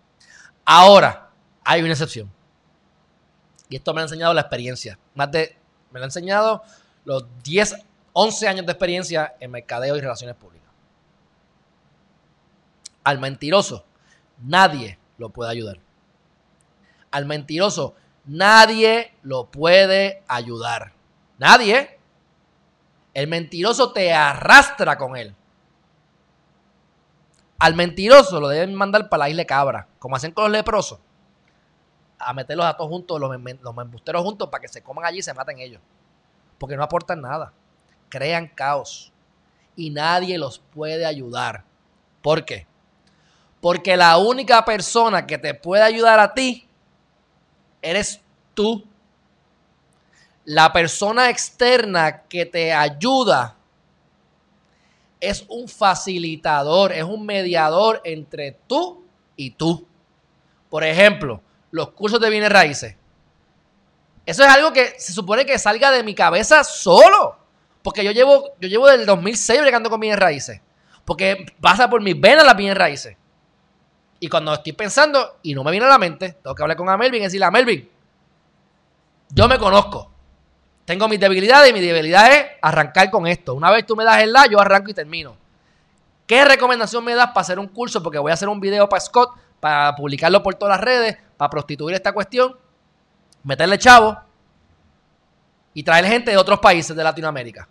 A: Ahora, hay una excepción. Y esto me ha enseñado la experiencia. Más de, me lo ha enseñado los 10, 11 años de experiencia en mercadeo y relaciones públicas. Al mentiroso, nadie lo puede ayudar. Al mentiroso, nadie lo puede ayudar. Nadie. El mentiroso te arrastra con él. Al mentiroso lo deben mandar para la isla cabra, como hacen con los leprosos. A meterlos a todos juntos, los, los embusteros juntos, para que se coman allí y se maten ellos. Porque no aportan nada. Crean caos. Y nadie los puede ayudar. ¿Por qué? Porque la única persona que te puede ayudar a ti eres tú. La persona externa que te ayuda es un facilitador, es un mediador entre tú y tú. Por ejemplo, los cursos de bienes raíces. Eso es algo que se supone que salga de mi cabeza solo. Porque yo llevo, yo llevo del 2006 bregando con bienes raíces. Porque pasa por mis venas las bienes raíces. Y cuando estoy pensando y no me viene a la mente, tengo que hablar con a Melvin y decirle a Melvin, yo me conozco. Tengo mis debilidades y mi debilidad es arrancar con esto. Una vez tú me das el la, yo arranco y termino. ¿Qué recomendación me das para hacer un curso? Porque voy a hacer un video para Scott, para publicarlo por todas las redes, para prostituir esta cuestión, meterle chavo y traer gente de otros países de Latinoamérica.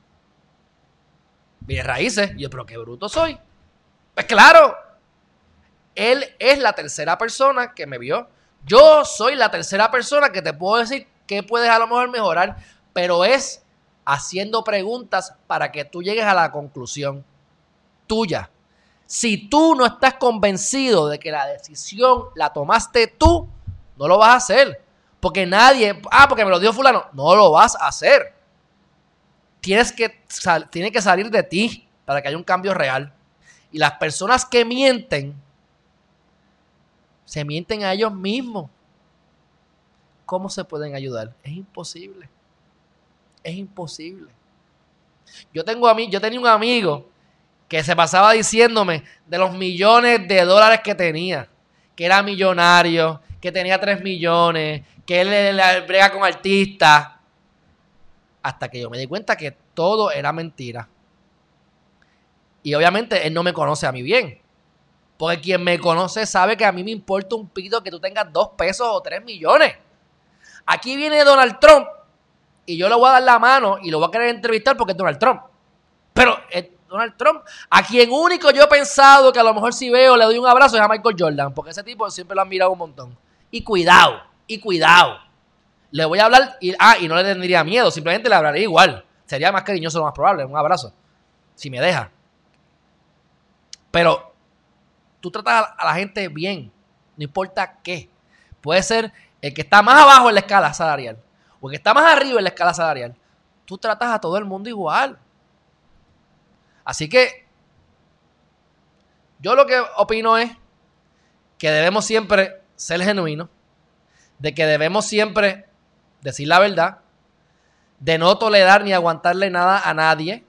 A: Bien raíces. yo, pero qué bruto soy. Pues claro, él es la tercera persona que me vio. Yo soy la tercera persona que te puedo decir que puedes a lo mejor mejorar, pero es haciendo preguntas para que tú llegues a la conclusión tuya. Si tú no estás convencido de que la decisión la tomaste tú, no lo vas a hacer. Porque nadie, ah, porque me lo dio fulano, no lo vas a hacer. Tienes que, tiene que salir de ti para que haya un cambio real. Y las personas que mienten, se mienten a ellos mismos. ¿Cómo se pueden ayudar? Es imposible. Es imposible. Yo tengo a mí, yo tenía un amigo que se pasaba diciéndome de los millones de dólares que tenía, que era millonario, que tenía 3 millones, que él le brega con artistas. Hasta que yo me di cuenta que todo era mentira. Y obviamente él no me conoce a mí bien. Porque quien me conoce sabe que a mí me importa un pito que tú tengas dos pesos o tres millones. Aquí viene Donald Trump y yo le voy a dar la mano y lo voy a querer entrevistar porque es Donald Trump. Pero Donald Trump, a quien único yo he pensado que a lo mejor si veo le doy un abrazo es a Michael Jordan, porque ese tipo siempre lo han mirado un montón. Y cuidado, y cuidado. Le voy a hablar y, ah, y no le tendría miedo, simplemente le hablaré igual. Sería más cariñoso lo más probable, un abrazo, si me deja. Pero tú tratas a la gente bien, no importa qué. Puede ser el que está más abajo en la escala salarial o el que está más arriba en la escala salarial. Tú tratas a todo el mundo igual. Así que yo lo que opino es que debemos siempre ser genuinos, de que debemos siempre decir la verdad, de no tolerar ni aguantarle nada a nadie,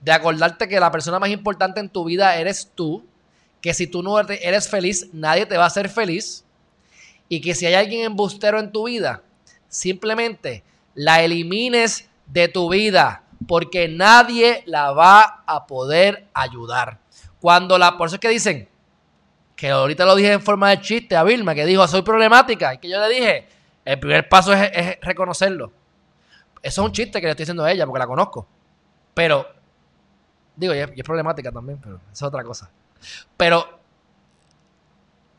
A: de acordarte que la persona más importante en tu vida eres tú, que si tú no eres feliz, nadie te va a hacer feliz, y que si hay alguien embustero en tu vida, simplemente la elimines de tu vida porque nadie la va a poder ayudar. Cuando la, por eso es que dicen, que ahorita lo dije en forma de chiste a Vilma, que dijo, soy problemática, y que yo le dije, el primer paso es, reconocerlo. Eso es un chiste que le estoy diciendo a ella, porque la conozco. Pero, digo, y es, problemática también, pero eso es otra cosa. Pero,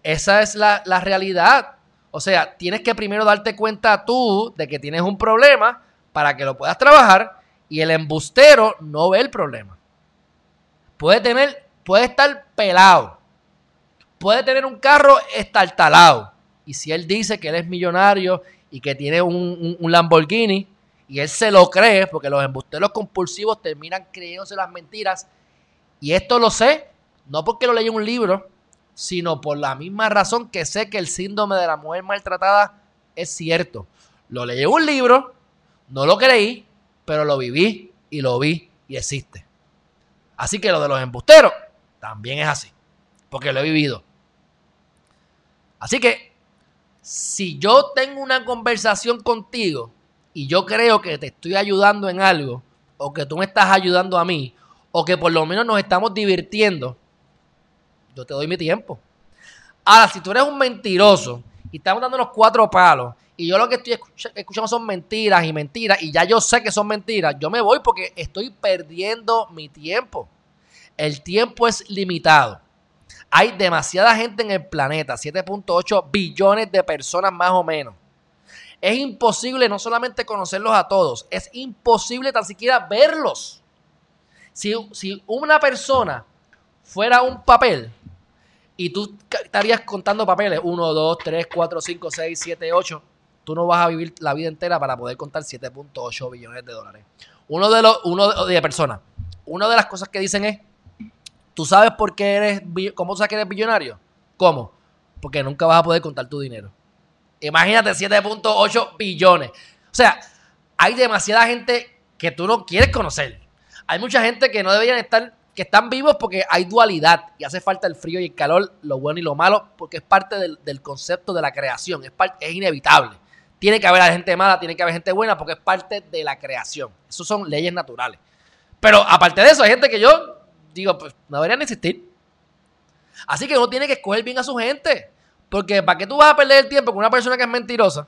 A: esa es la, la realidad. O sea, tienes que primero darte cuenta tú de que tienes un problema para que lo puedas trabajar y el embustero no ve el problema. Puede tener, puede estar pelado. Puede tener un carro estartalado. Y si él dice que él es millonario y que tiene un, Lamborghini y él se lo cree, porque los embusteros compulsivos terminan creyéndose las mentiras. Y esto lo sé, no porque lo leí en un libro, sino por la misma razón que sé que el síndrome de la mujer maltratada es cierto. Lo leí en un libro, no lo creí, pero lo viví y lo vi y existe. Así que lo de los embusteros también es así, porque lo he vivido. Así que si yo tengo una conversación contigo y yo creo que te estoy ayudando en algo, o que tú me estás ayudando a mí, o que por lo menos nos estamos divirtiendo, yo te doy mi tiempo. Ahora, si tú eres un mentiroso y estamos dando los cuatro palos y yo lo que estoy escuchando son mentiras y mentiras y ya yo sé que son mentiras, yo me voy porque estoy perdiendo mi tiempo. El tiempo es limitado. Hay demasiada gente en el planeta, 7.8 billones de personas más o menos. Es imposible no solamente conocerlos a todos, es imposible tan siquiera verlos. Si, si una persona fuera un papel y tú estarías contando papeles, 1, 2, 3, 4, 5, 6, 7, 8, tú no vas a vivir la vida entera para poder contar 7.8 billones de dólares. Uno de los, uno de, personas. Una de las cosas que dicen es ¿Tú sabes por qué eres, cómo sabes que eres billonario? ¿Cómo? Porque nunca vas a poder contar tu dinero. Imagínate 7.8 billones. O sea, hay demasiada gente que tú no quieres conocer. Hay mucha gente que no deberían estar, que están vivos porque hay dualidad y hace falta el frío y el calor, lo bueno y lo malo, porque es parte del, concepto de la creación, es, es inevitable. Tiene que haber gente mala, tiene que haber gente buena, porque es parte de la creación. Eso son leyes naturales. Pero aparte de eso, hay gente que yo digo, pues no deberían existir. Así que uno tiene que escoger bien a su gente. Porque ¿para qué tú vas a perder el tiempo con una persona que es mentirosa?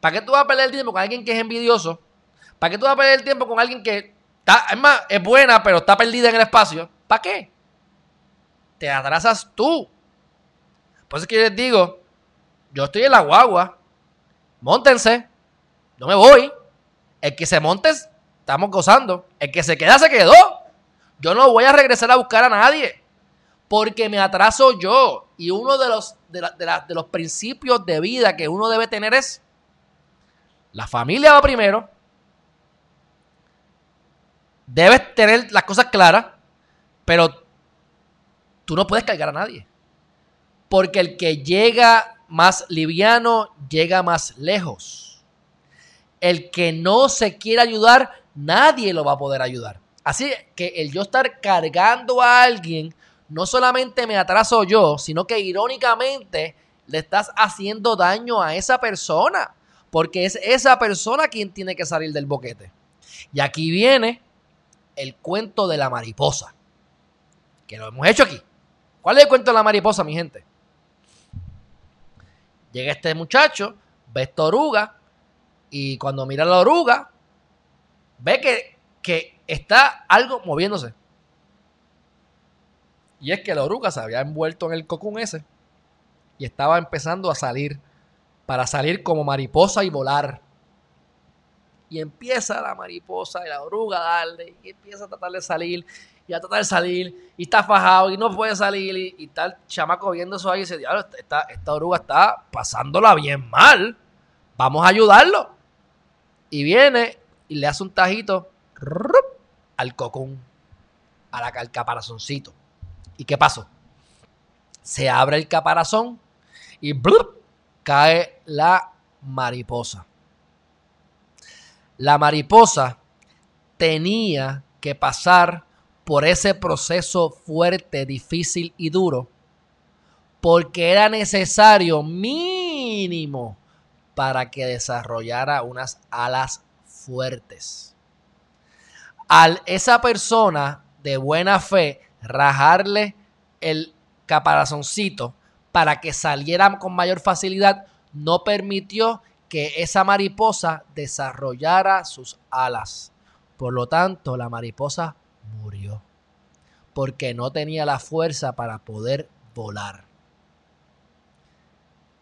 A: ¿Para qué tú vas a perder el tiempo con alguien que es envidioso? ¿Para qué tú vas a perder el tiempo con alguien que es más, es buena, pero está perdida en el espacio? ¿Para qué? Te atrasas tú. Por eso es que yo les digo, yo estoy en la guagua, montense, no me voy. El que se monte, estamos gozando. El que se queda, se quedó. Yo no voy a regresar a buscar a nadie. Porque me atraso yo. Y uno de los, de, de los principios de vida que uno debe tener es la familia va primero. Debes tener las cosas claras, pero tú no puedes cargar a nadie. Porque el que llega más liviano llega más lejos. El que no se quiere ayudar, nadie lo va a poder ayudar. Así que el yo estar cargando a alguien, no solamente me atraso yo, sino que irónicamente le estás haciendo daño a esa persona porque es esa persona quien tiene que salir del boquete. Y aquí viene el cuento de la mariposa, que lo hemos hecho aquí. ¿Cuál es el cuento de la mariposa, mi gente? Llega este muchacho, ve esta oruga, y cuando mira la oruga, ve que, que está algo moviéndose. Y es que la oruga se había envuelto en el cocún ese y estaba empezando a salir para salir como mariposa y volar. Y empieza la mariposa y la oruga a darle, y empieza a tratar de salir, y a tratar de salir, y está fajado, y no puede salir, y, y tal chamaco viendo eso ahí y dice, diablo, esta, esta oruga está pasándola bien mal, vamos a ayudarlo. Y viene y le hace un tajito al cocún, al caparazoncito. ¿Y qué pasó? Se abre el caparazón y cae la mariposa. La mariposa tenía que pasar por ese proceso fuerte, difícil y duro, porque era necesario mínimo para que desarrollara unas alas fuertes. Al esa persona de buena fe rajarle el caparazoncito, para que saliera con mayor facilidad, no permitió que esa mariposa desarrollara sus alas. Por lo tanto, la mariposa murió, porque no tenía la fuerza para poder volar.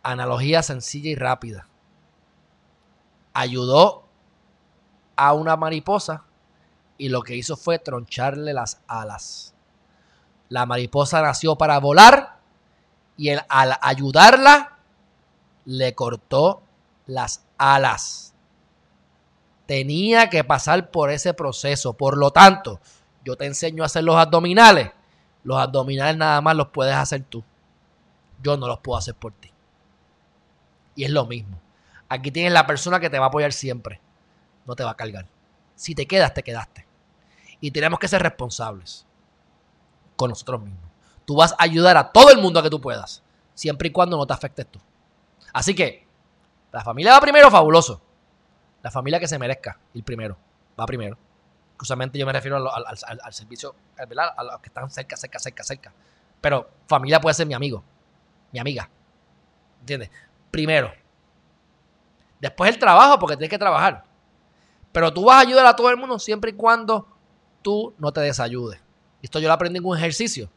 A: Analogía sencilla y rápida. Ayudó a una mariposa y lo que hizo fue troncharle las alas. La mariposa nació para volar y al ayudarla le cortó las alas. Tenía que pasar por ese proceso. Por lo tanto, yo te enseño a hacer los abdominales. Los abdominales nada más los puedes hacer tú. Yo no los puedo hacer por ti. Y es lo mismo. Aquí tienes la persona que te va a apoyar siempre. No te va a cargar. Si te quedas, te quedaste. Y tenemos que ser responsables con nosotros mismos. Tú vas a ayudar a todo el mundo a que tú puedas, siempre y cuando no te afectes tú. Así que, la familia va primero, fabuloso. La familia que se merezca ir primero, va primero. Justamente yo me refiero al, servicio, ¿verdad? A los que están cerca, cerca, cerca, cerca. Pero familia puede ser mi amigo, mi amiga. ¿Entiendes? Primero. Después el trabajo, porque tienes que trabajar. Pero tú vas a ayudar a todo el mundo siempre y cuando tú no te desayudes. Esto yo lo aprendí en un ejercicio.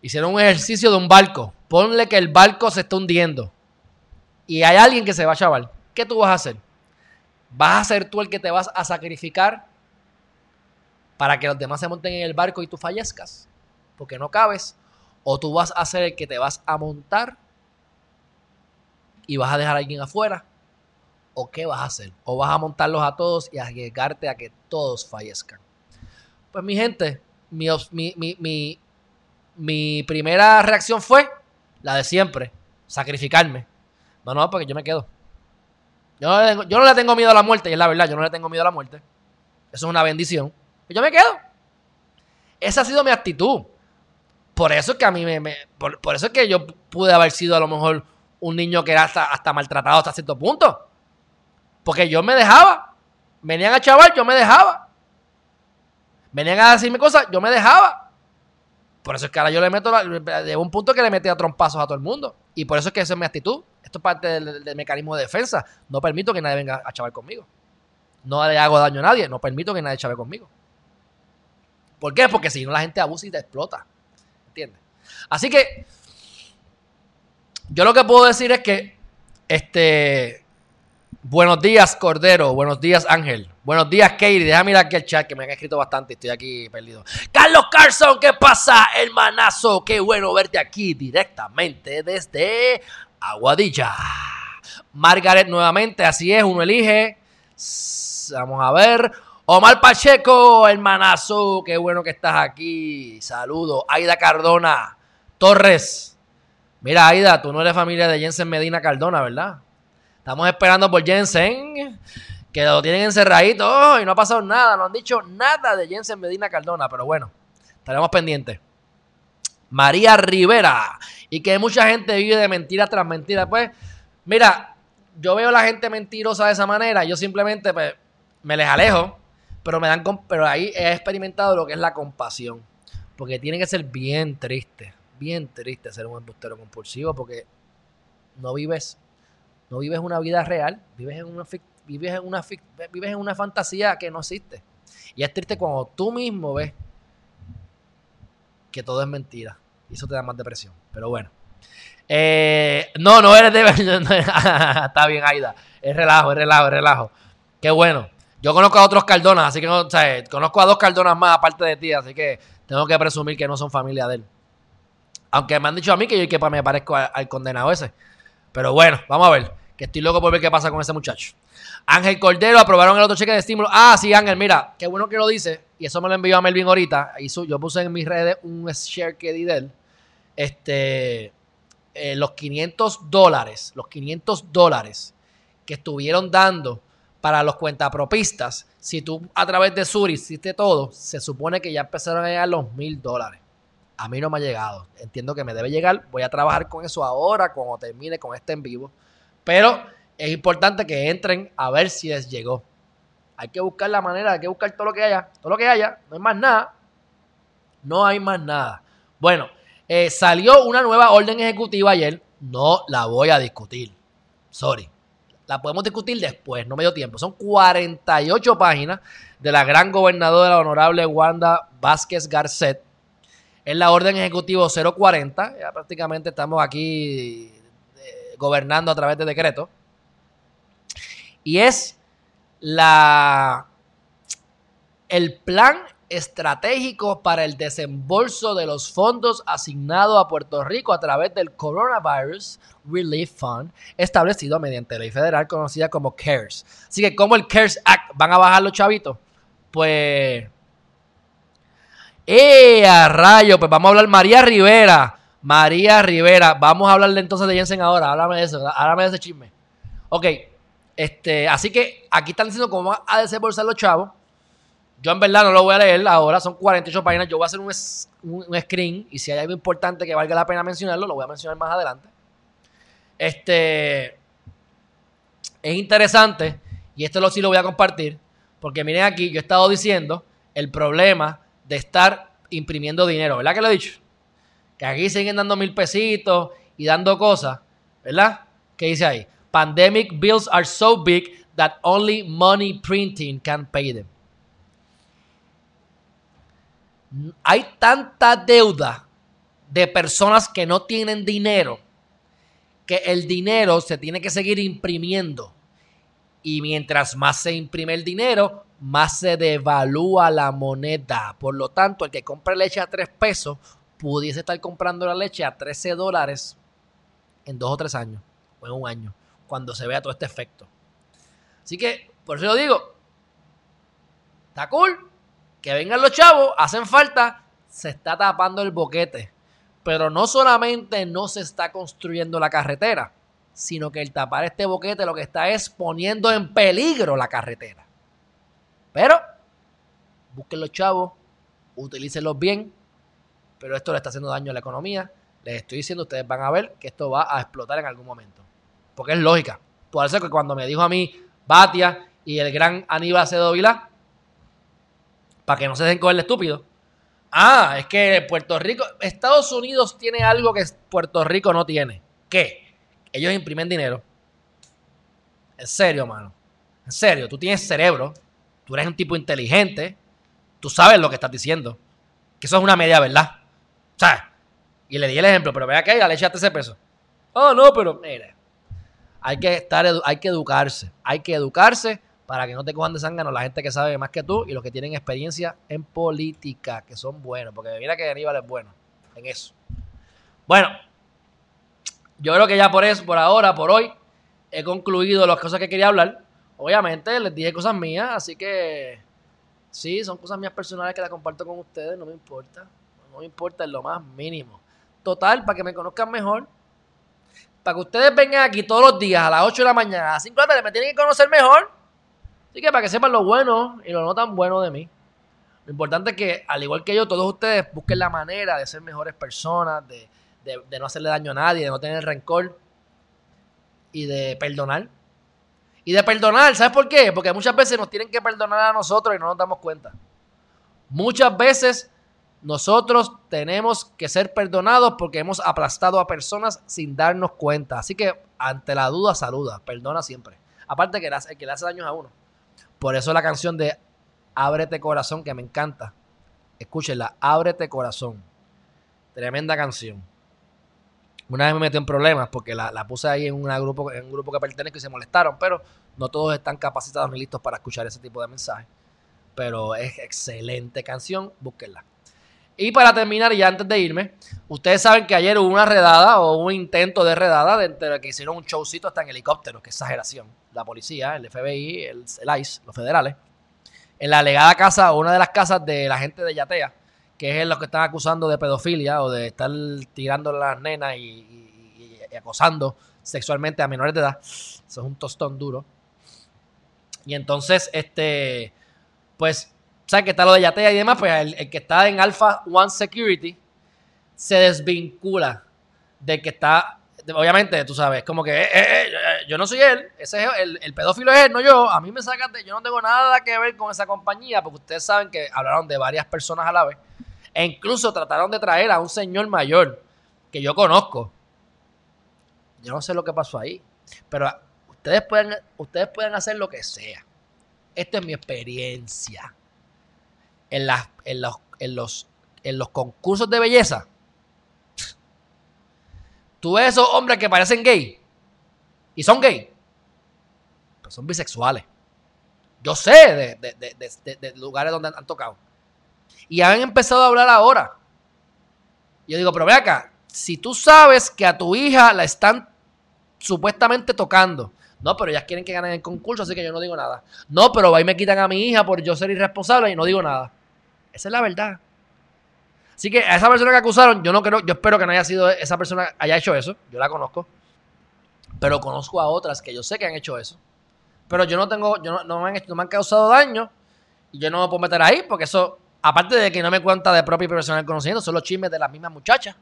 A: Hicieron un ejercicio de un barco. Ponle que el barco se está hundiendo. Y hay alguien que se va a chaval. ¿Qué tú vas a hacer? ¿Vas a ser tú el que te vas a sacrificar para que los demás se monten en el barco y tú fallezcas? Porque no cabes. O tú vas a ser el que te vas a montar y vas a dejar a alguien afuera. ¿O qué vas a hacer? ¿O vas a montarlos a todos y arriesgarte a que todos fallezcan? Pues mi gente, mi, mi, mi, mi, mi primera reacción fue la de siempre, sacrificarme. No, no, porque yo me quedo. Yo no, le tengo, yo no le tengo miedo a la muerte, y es la verdad, yo no le tengo miedo a la muerte. Eso es una bendición. Yo me quedo. Esa ha sido mi actitud. Por eso es que a mí me... por, eso es que yo pude haber sido a lo mejor un niño que era hasta, maltratado hasta cierto punto. Porque yo me dejaba. Venían a chaval, yo me dejaba. Venían a decirme cosas, yo me dejaba. Por eso es que ahora yo le meto, de un punto que le metí a trompazos a todo el mundo. Y por eso es que esa es mi actitud. Es parte del, mecanismo de defensa. No permito que nadie venga a chaval conmigo. No le hago daño a nadie. No permito que nadie chave conmigo. ¿Por qué? Porque si no la gente abusa y te explota. ¿Entiendes? Así que yo lo que puedo decir es que este Buenos días, Cordero. Buenos días, Ángel. Buenos días, Katie. Déjame mirar aquí el chat que me han escrito bastante. Estoy aquí perdido. Carlos Carson, ¿qué pasa, hermanazo? Qué bueno verte aquí directamente desde Aguadilla. Margaret nuevamente, así es, uno elige. Vamos a ver. Omar Pacheco, hermanazo, qué bueno que estás aquí. Saludos. Aida Cardona Torres. Mira, Aida, tú no eres familia de Jensen Medina Cardona, ¿verdad? Estamos esperando por Jensen, que lo tienen encerradito y no ha pasado nada. No han dicho nada de Jensen Medina Cardona, pero bueno, estaremos pendientes. María Rivera, y que mucha gente vive de mentira tras mentira. Pues, mira, yo veo a la gente mentirosa de esa manera, yo simplemente pues, me les alejo, pero me dan pero ahí he experimentado lo que es la compasión, porque tiene que ser bien triste, bien triste ser un embustero compulsivo, porque no vives no vives una vida real, vives en una, vives en una, vives en una fantasía que no existe. Y es triste cuando tú mismo ves que todo es mentira. Y eso te da más depresión. Pero bueno. Eh, no, no eres de... *laughs* Está bien, Aida. Es relajo, es relajo, es relajo. Qué bueno. Yo conozco a otros Cardonas, así que no, o conozco a dos Cardonas más aparte de ti, así que tengo que presumir que no son familia de él. Aunque me han dicho a mí que yo que me parezco al condenado ese. Pero bueno, vamos a ver. Que estoy loco por ver qué pasa con ese muchacho. Ángel Cordero, aprobaron el otro cheque de estímulo. Ah, sí, Ángel, mira, qué bueno que lo dice. Y eso me lo envió a Melvin ahorita. yo puse en mis redes un share que di de él. Este, eh, los 500 dólares, los 500 dólares que estuvieron dando para los cuentapropistas, si tú a través de Suri hiciste todo, se supone que ya empezaron a llegar los mil dólares. A mí no me ha llegado. Entiendo que me debe llegar. Voy a trabajar con eso ahora, cuando termine con este en vivo. Pero es importante que entren a ver si les llegó. Hay que buscar la manera, hay que buscar todo lo que haya. Todo lo que haya. No hay más nada. No hay más nada. Bueno, eh, salió una nueva orden ejecutiva ayer. No la voy a discutir. Sorry. La podemos discutir después, no me dio tiempo. Son 48 páginas de la gran gobernadora, honorable Wanda Vázquez Garcet es la orden ejecutivo 040. Ya prácticamente estamos aquí eh, gobernando a través de decreto. Y es la el plan estratégico para el desembolso de los fondos asignados a Puerto Rico a través del Coronavirus Relief Fund, establecido mediante ley federal conocida como CARES. Así que, como el CARES Act van a bajar los chavitos? Pues ¡Eh, a rayo! Pues vamos a hablar María Rivera. María Rivera. Vamos a hablarle entonces de Jensen ahora. Háblame de eso. Háblame de ese chisme. Ok. Este, así que aquí están diciendo cómo van a desembolsar los chavos. Yo en verdad no lo voy a leer ahora, son 48 páginas. Yo voy a hacer un, un, screen y si hay algo importante que valga la pena mencionarlo, lo voy a mencionar más adelante. Este es interesante y esto lo sí lo voy a compartir porque miren aquí, yo he estado diciendo el problema de estar imprimiendo dinero, ¿verdad que lo he dicho? Que aquí siguen dando mil pesitos y dando cosas, ¿verdad? ¿Qué dice ahí? Pandemic bills are so big that only money printing can pay them. Hay tanta deuda de personas que no tienen dinero que el dinero se tiene que seguir imprimiendo. Y mientras más se imprime el dinero, más se devalúa la moneda. Por lo tanto, el que compre leche a 3 pesos pudiese estar comprando la leche a 13 dólares en dos o tres años, o en un año, cuando se vea todo este efecto. Así que, por eso lo digo, está cool, que vengan los chavos, hacen falta, se está tapando el boquete. Pero no solamente no se está construyendo la carretera, sino que el tapar este boquete lo que está es poniendo en peligro la carretera. Pero busquen los chavos, utilícenlos bien, pero esto le está haciendo daño a la economía. Les estoy diciendo, ustedes van a ver que esto va a explotar en algún momento. Porque es lógica. Por eso que cuando me dijo a mí Batia y el gran Aníbal Acedo Vilá, para que no se den con el estúpido. Ah, es que Puerto Rico, Estados Unidos tiene algo que Puerto Rico no tiene. ¿Qué? Ellos imprimen dinero. En serio, mano. En serio, tú tienes cerebro, tú eres un tipo inteligente, tú sabes lo que estás diciendo. Que eso es una media verdad. O sea, y le di el ejemplo, pero vea que le echaste ese peso. Oh, no, pero mire. Hay que estar, hay que educarse. Hay que educarse para que no te cojan de zángano la gente que sabe más que tú y los que tienen experiencia en política, que son buenos, porque mira que Aníbal es bueno en eso. Bueno, yo creo que ya por eso, por ahora, por hoy, he concluido las cosas que quería hablar. Obviamente les dije cosas mías, así que sí, son cosas mías personales que las comparto con ustedes, no me importa, no me importa en lo más mínimo. Total, para que me conozcan mejor, para que ustedes vengan aquí todos los días a las 8 de la mañana, a las 5 de la tarde, me tienen que conocer mejor. Así que para que sepan lo bueno y lo no tan bueno de mí. Lo importante es que, al igual que yo, todos ustedes busquen la manera de ser mejores personas, de, no hacerle daño a nadie, de no tener rencor y de perdonar. Y de perdonar, ¿sabes por qué? Porque muchas veces nos tienen que perdonar a nosotros y no nos damos cuenta. Muchas veces nosotros tenemos que ser perdonados porque hemos aplastado a personas sin darnos cuenta. Así que ante la duda, saluda, perdona siempre. Aparte que, que le hace daños a uno. Por eso la canción de Ábrete Corazón, que me encanta. Escúchenla, Ábrete Corazón. Tremenda canción. Una vez me metí en problemas porque la, puse ahí en, una grupo, en un grupo que pertenezco y se molestaron, pero no todos están capacitados ni listos para escuchar ese tipo de mensajes. Pero es excelente canción, búsquenla. Y para terminar, y antes de irme, ustedes saben que ayer hubo una redada o un intento de redada de que hicieron un showcito hasta en helicóptero, que exageración. La policía, el FBI, el, ICE, los federales, en la alegada casa, o una de las casas de la gente de Yatea, que es los que están acusando de pedofilia o de estar tirando las nenas y, y acosando sexualmente a menores de edad. Eso es un tostón duro. Y entonces, este, pues ¿sabes que está lo de Yatea y demás? Pues el, que está en Alpha One Security se desvincula del que está, obviamente, tú sabes, como que eh, eh, eh, yo no soy él, ese es el, el, pedófilo es él, no yo, a mí me sacan de, yo no tengo nada que ver con esa compañía, porque ustedes saben que hablaron de varias personas a la vez, e incluso trataron de traer a un señor mayor que yo conozco. Yo no sé lo que pasó ahí, pero ustedes pueden, ustedes pueden hacer lo que sea. Esto es mi experiencia en, las, en, los, en, los, en los concursos de belleza, tú ves esos hombres que parecen gay y son gay, pues son bisexuales. Yo sé de, de, lugares donde han tocado. Y han empezado a hablar ahora. Yo digo, pero ve acá, si tú sabes que a tu hija la están supuestamente tocando, no, pero ellas quieren que ganen el concurso, así que yo no digo nada. No, pero ahí me quitan a mi hija por yo ser irresponsable y no digo nada. Esa es la verdad. Así que a esa persona que acusaron, yo no creo, yo espero que no haya sido esa persona haya hecho eso. Yo la conozco. Pero conozco a otras que yo sé que han hecho eso. Pero yo no tengo, yo no, me, han, no me han causado daño. Y yo no me puedo meter ahí porque eso, aparte de que no me cuenta de propio y personal conocimiento, son los chismes de las mismas muchachas.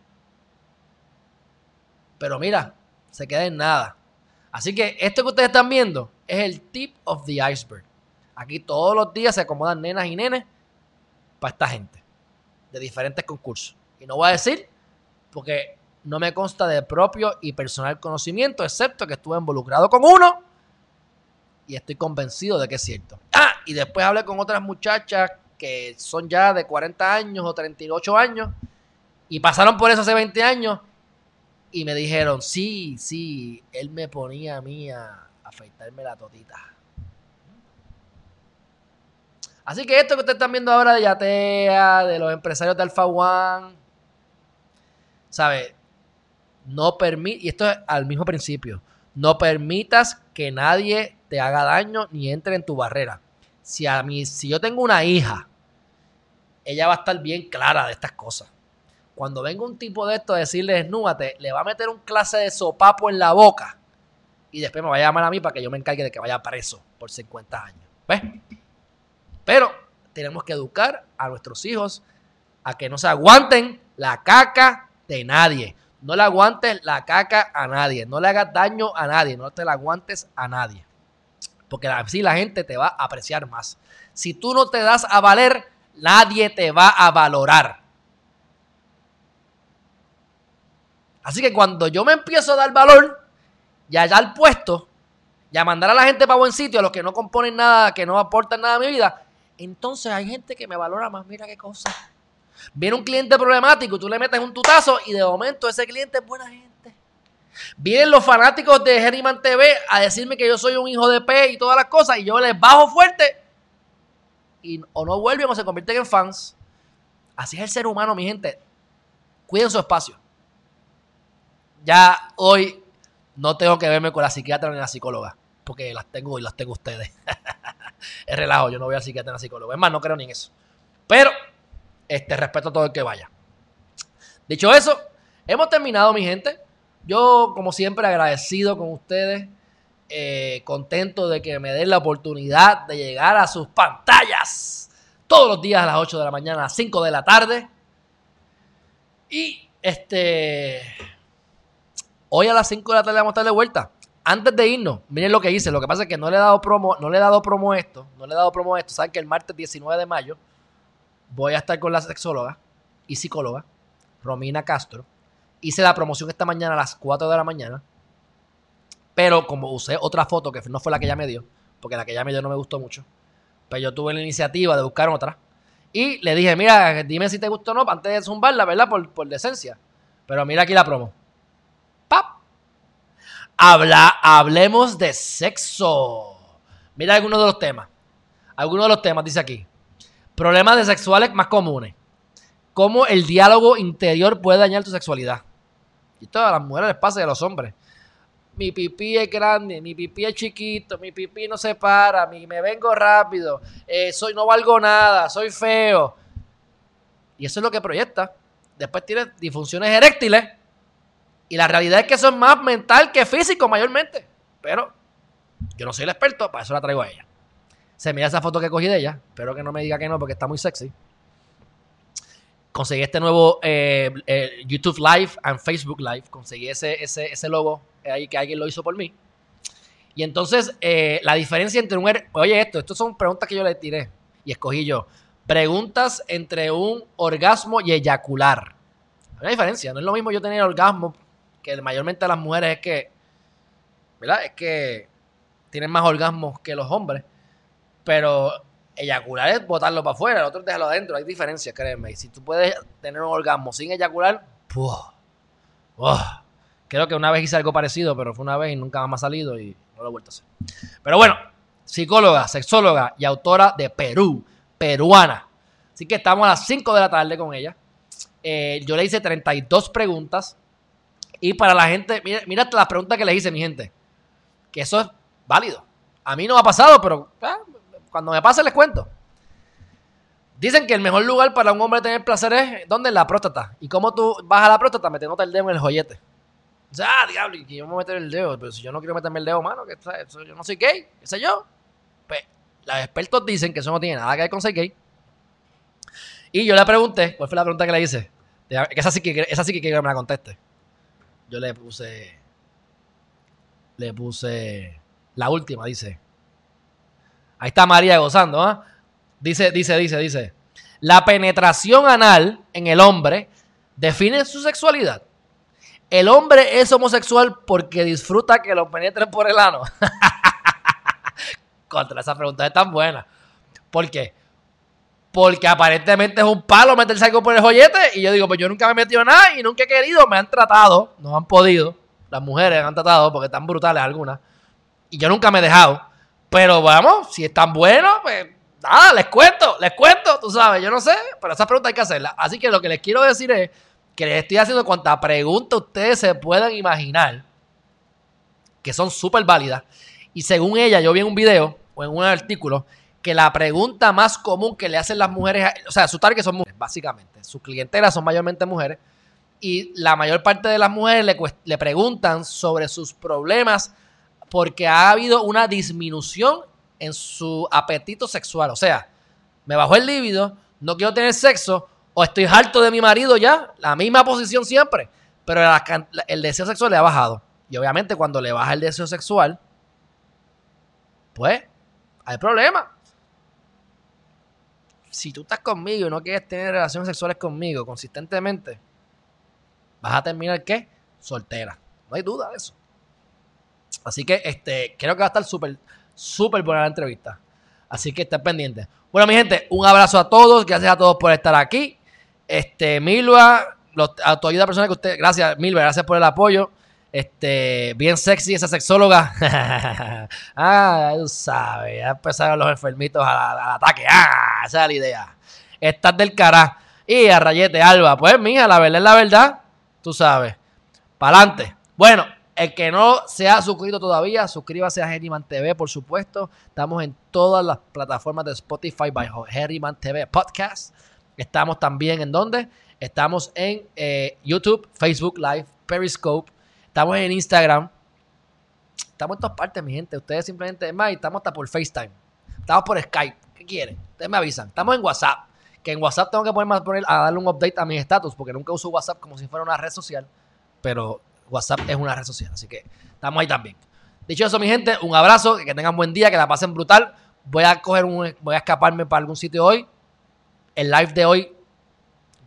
A: Pero mira, se queda en nada. Así que esto que ustedes están viendo es el tip of the iceberg. Aquí todos los días se acomodan nenas y nenes para esta gente de diferentes concursos. Y no voy a decir porque no me consta de propio y personal conocimiento, excepto que estuve involucrado con uno y estoy convencido de que es cierto. Ah, y después hablé con otras muchachas que son ya de 40 años o 38 años y pasaron por eso hace 20 años y me dijeron, sí, sí, él me ponía a mí a afeitarme la totita. Así que esto que ustedes están viendo ahora de Yatea, de los empresarios de Alfa One, ¿sabe? No permite, y esto es al mismo principio, no permitas que nadie te haga daño ni entre en tu barrera. Si a mí, si yo tengo una hija ella va a estar bien clara de estas cosas. Cuando venga un tipo de esto a decirle desnúdate, le va a meter un clase de sopapo en la boca y después me va a llamar a mí para que yo me encargue de que vaya preso por 50 años. ¿Ves? Pero tenemos que educar a nuestros hijos a que no se aguanten la caca de nadie. No le aguantes la caca a nadie. No le hagas daño a nadie. No te la aguantes a nadie. Porque así la gente te va a apreciar más. Si tú no te das a valer, nadie te va a valorar. Así que cuando yo me empiezo a dar valor y allá al puesto, y a mandar a la gente para buen sitio, a los que no componen nada, que no aportan nada a mi vida, entonces hay gente que me valora más. Mira qué cosa. Viene un cliente problemático, tú le metes un tutazo y de momento ese cliente es buena gente. Vienen los fanáticos de Geriman TV a decirme que yo soy un hijo de P y todas las cosas y yo les bajo fuerte y o no vuelven o se convierten en fans. Así es el ser humano, mi gente. Cuiden su espacio. Ya hoy no tengo que verme con la psiquiatra ni la psicóloga, porque las tengo y las tengo ustedes. *laughs* es relajo, yo no voy al psiquiatra ni a la psicóloga. Es más, no creo ni en eso. Pero este, respeto a todo el que vaya. Dicho eso, hemos terminado, mi gente. Yo, como siempre, agradecido con ustedes. Eh, contento de que me den la oportunidad de llegar a sus pantallas todos los días a las 8 de la mañana, a las 5 de la tarde. Y este. Hoy a las 5 de la tarde vamos a estar de vuelta. Antes de irnos, miren lo que hice. Lo que pasa es que no le he dado promo, no le he dado promo esto. No le he dado promo a esto. Saben que el martes 19 de mayo voy a estar con la sexóloga y psicóloga, Romina Castro. Hice la promoción esta mañana a las 4 de la mañana. Pero como usé otra foto que no fue la que ella me dio, porque la que ella me dio no me gustó mucho, pues yo tuve la iniciativa de buscar otra. Y le dije, mira, dime si te gustó o no, antes de zumbarla, ¿verdad? Por, por decencia. Pero mira aquí la promo. Habla, hablemos de sexo. Mira algunos de los temas. Algunos de los temas, dice aquí. Problemas de sexuales más comunes. Cómo el diálogo interior puede dañar tu sexualidad. Y esto a las mujeres les pasa y a los hombres. Mi pipí es grande, mi pipí es chiquito, mi pipí no se para, me vengo rápido, eh, soy, no valgo nada, soy feo. Y eso es lo que proyecta. Después tienes disfunciones eréctiles. Y la realidad es que eso es más mental que físico mayormente. Pero yo no soy el experto, para eso la traigo a ella. Se mira esa foto que cogí de ella. Espero que no me diga que no porque está muy sexy. Conseguí este nuevo eh, eh, YouTube Live and Facebook Live. Conseguí ese, ese, ese logo ahí que alguien lo hizo por mí. Y entonces, eh, la diferencia entre un... Er, oye, esto, estas son preguntas que yo le tiré y escogí yo. Preguntas entre un orgasmo y eyacular. Hay una diferencia. No es lo mismo yo tener orgasmo, que mayormente las mujeres es que... ¿Verdad? Es que tienen más orgasmos que los hombres. Pero eyacular es botarlo para afuera, el otro es dejarlo adentro. Hay diferencias, créeme. Y si tú puedes tener un orgasmo sin eyacular, creo que una vez hice algo parecido, pero fue una vez y nunca más ha salido y no lo he vuelto a hacer. Pero bueno, psicóloga, sexóloga y autora de Perú, peruana. Así que estamos a las 5 de la tarde con ella. Eh, yo le hice 32 preguntas. Y para la gente, mira, mira las preguntas que le hice, mi gente. Que eso es válido. A mí no ha pasado, pero ah, cuando me pase les cuento. Dicen que el mejor lugar para un hombre tener placer es donde en la próstata. Y como tú vas a la próstata, me nota el dedo en el joyete. Sea, ah, diablo, y yo me voy a meter el dedo. Pero si yo no quiero meterme el dedo, mano, que yo no soy gay, qué sé yo. Pues los expertos dicen que eso no tiene nada que ver con ser gay. Y yo le pregunté, ¿cuál fue la pregunta que le hice? Esa sí que, esa sí que quiero que me la conteste. Yo le puse. Le puse. La última, dice. Ahí está María gozando, ¿ah? Dice, dice, dice, dice. La penetración anal en el hombre define su sexualidad. El hombre es homosexual porque disfruta que lo penetren por el ano. *laughs* Contra esa pregunta es tan buena. ¿Por qué? Porque aparentemente es un palo meterse algo por el joyete. Y yo digo, pues yo nunca me he metido nada y nunca he querido. Me han tratado, no han podido. Las mujeres han tratado porque están brutales algunas. Y yo nunca me he dejado. Pero vamos, si es tan bueno, pues nada, les cuento, les cuento, tú sabes, yo no sé, pero esa pregunta hay que hacerla. Así que lo que les quiero decir es que les estoy haciendo cuanta pregunta ustedes se puedan imaginar, que son súper válidas. Y según ella, yo vi en un video o en un artículo que la pregunta más común que le hacen las mujeres, o sea, su target son mujeres, básicamente. Su clientela son mayormente mujeres. Y la mayor parte de las mujeres le, le preguntan sobre sus problemas porque ha habido una disminución en su apetito sexual. O sea, me bajó el líbido, no quiero tener sexo, o estoy harto de mi marido ya, la misma posición siempre, pero el deseo sexual le ha bajado. Y obviamente cuando le baja el deseo sexual, pues hay problema. Si tú estás conmigo y no quieres tener relaciones sexuales conmigo consistentemente, vas a terminar ¿qué? Soltera. No hay duda de eso. Así que este, creo que va a estar súper, súper buena la entrevista. Así que estén pendientes. Bueno, mi gente, un abrazo a todos. Gracias a todos por estar aquí. Este, Milva, a tu ayuda personal que usted, gracias, Milva, gracias por el apoyo. Este, bien sexy esa sexóloga. *laughs* ah, tú sabes, ya empezaron los enfermitos al, ataque. Ah, esa es la idea. Estás del cara. Y a Rayete Alba, pues mija, la verdad es la verdad. Tú sabes. Para adelante. Bueno, el que no se ha suscrito todavía, suscríbase a Herriman TV, por supuesto. Estamos en todas las plataformas de Spotify by Herriman TV Podcast. Estamos también en donde? Estamos en eh, YouTube, Facebook Live, Periscope. Estamos en Instagram. Estamos en todas partes, mi gente. Ustedes simplemente, más, estamos hasta por FaceTime. Estamos por Skype. ¿Qué quieren? Ustedes me avisan. Estamos en WhatsApp. Que en WhatsApp tengo que poner, a darle un update a mi estatus porque nunca uso WhatsApp como si fuera una red social. Pero WhatsApp es una red social, así que estamos ahí también. Dicho eso, mi gente, un abrazo, que tengan buen día, que la pasen brutal. Voy a coger un, voy a escaparme para algún sitio hoy. El live de hoy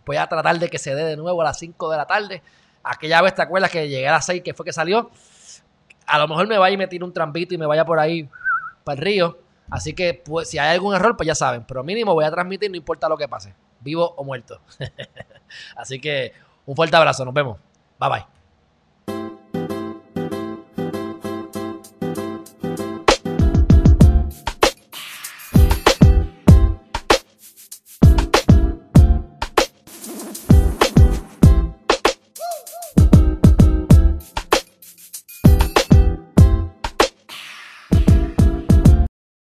A: voy a tratar de que se dé de nuevo a las 5 de la tarde. Aquella vez te acuerdas que llegué a las 6, que fue que salió. A lo mejor me vaya y me tire un trampito y me vaya por ahí para el río. Así que pues, si hay algún error, pues ya saben. Pero mínimo voy a transmitir, no importa lo que pase. Vivo o muerto. *laughs* Así que un fuerte abrazo. Nos vemos. Bye bye.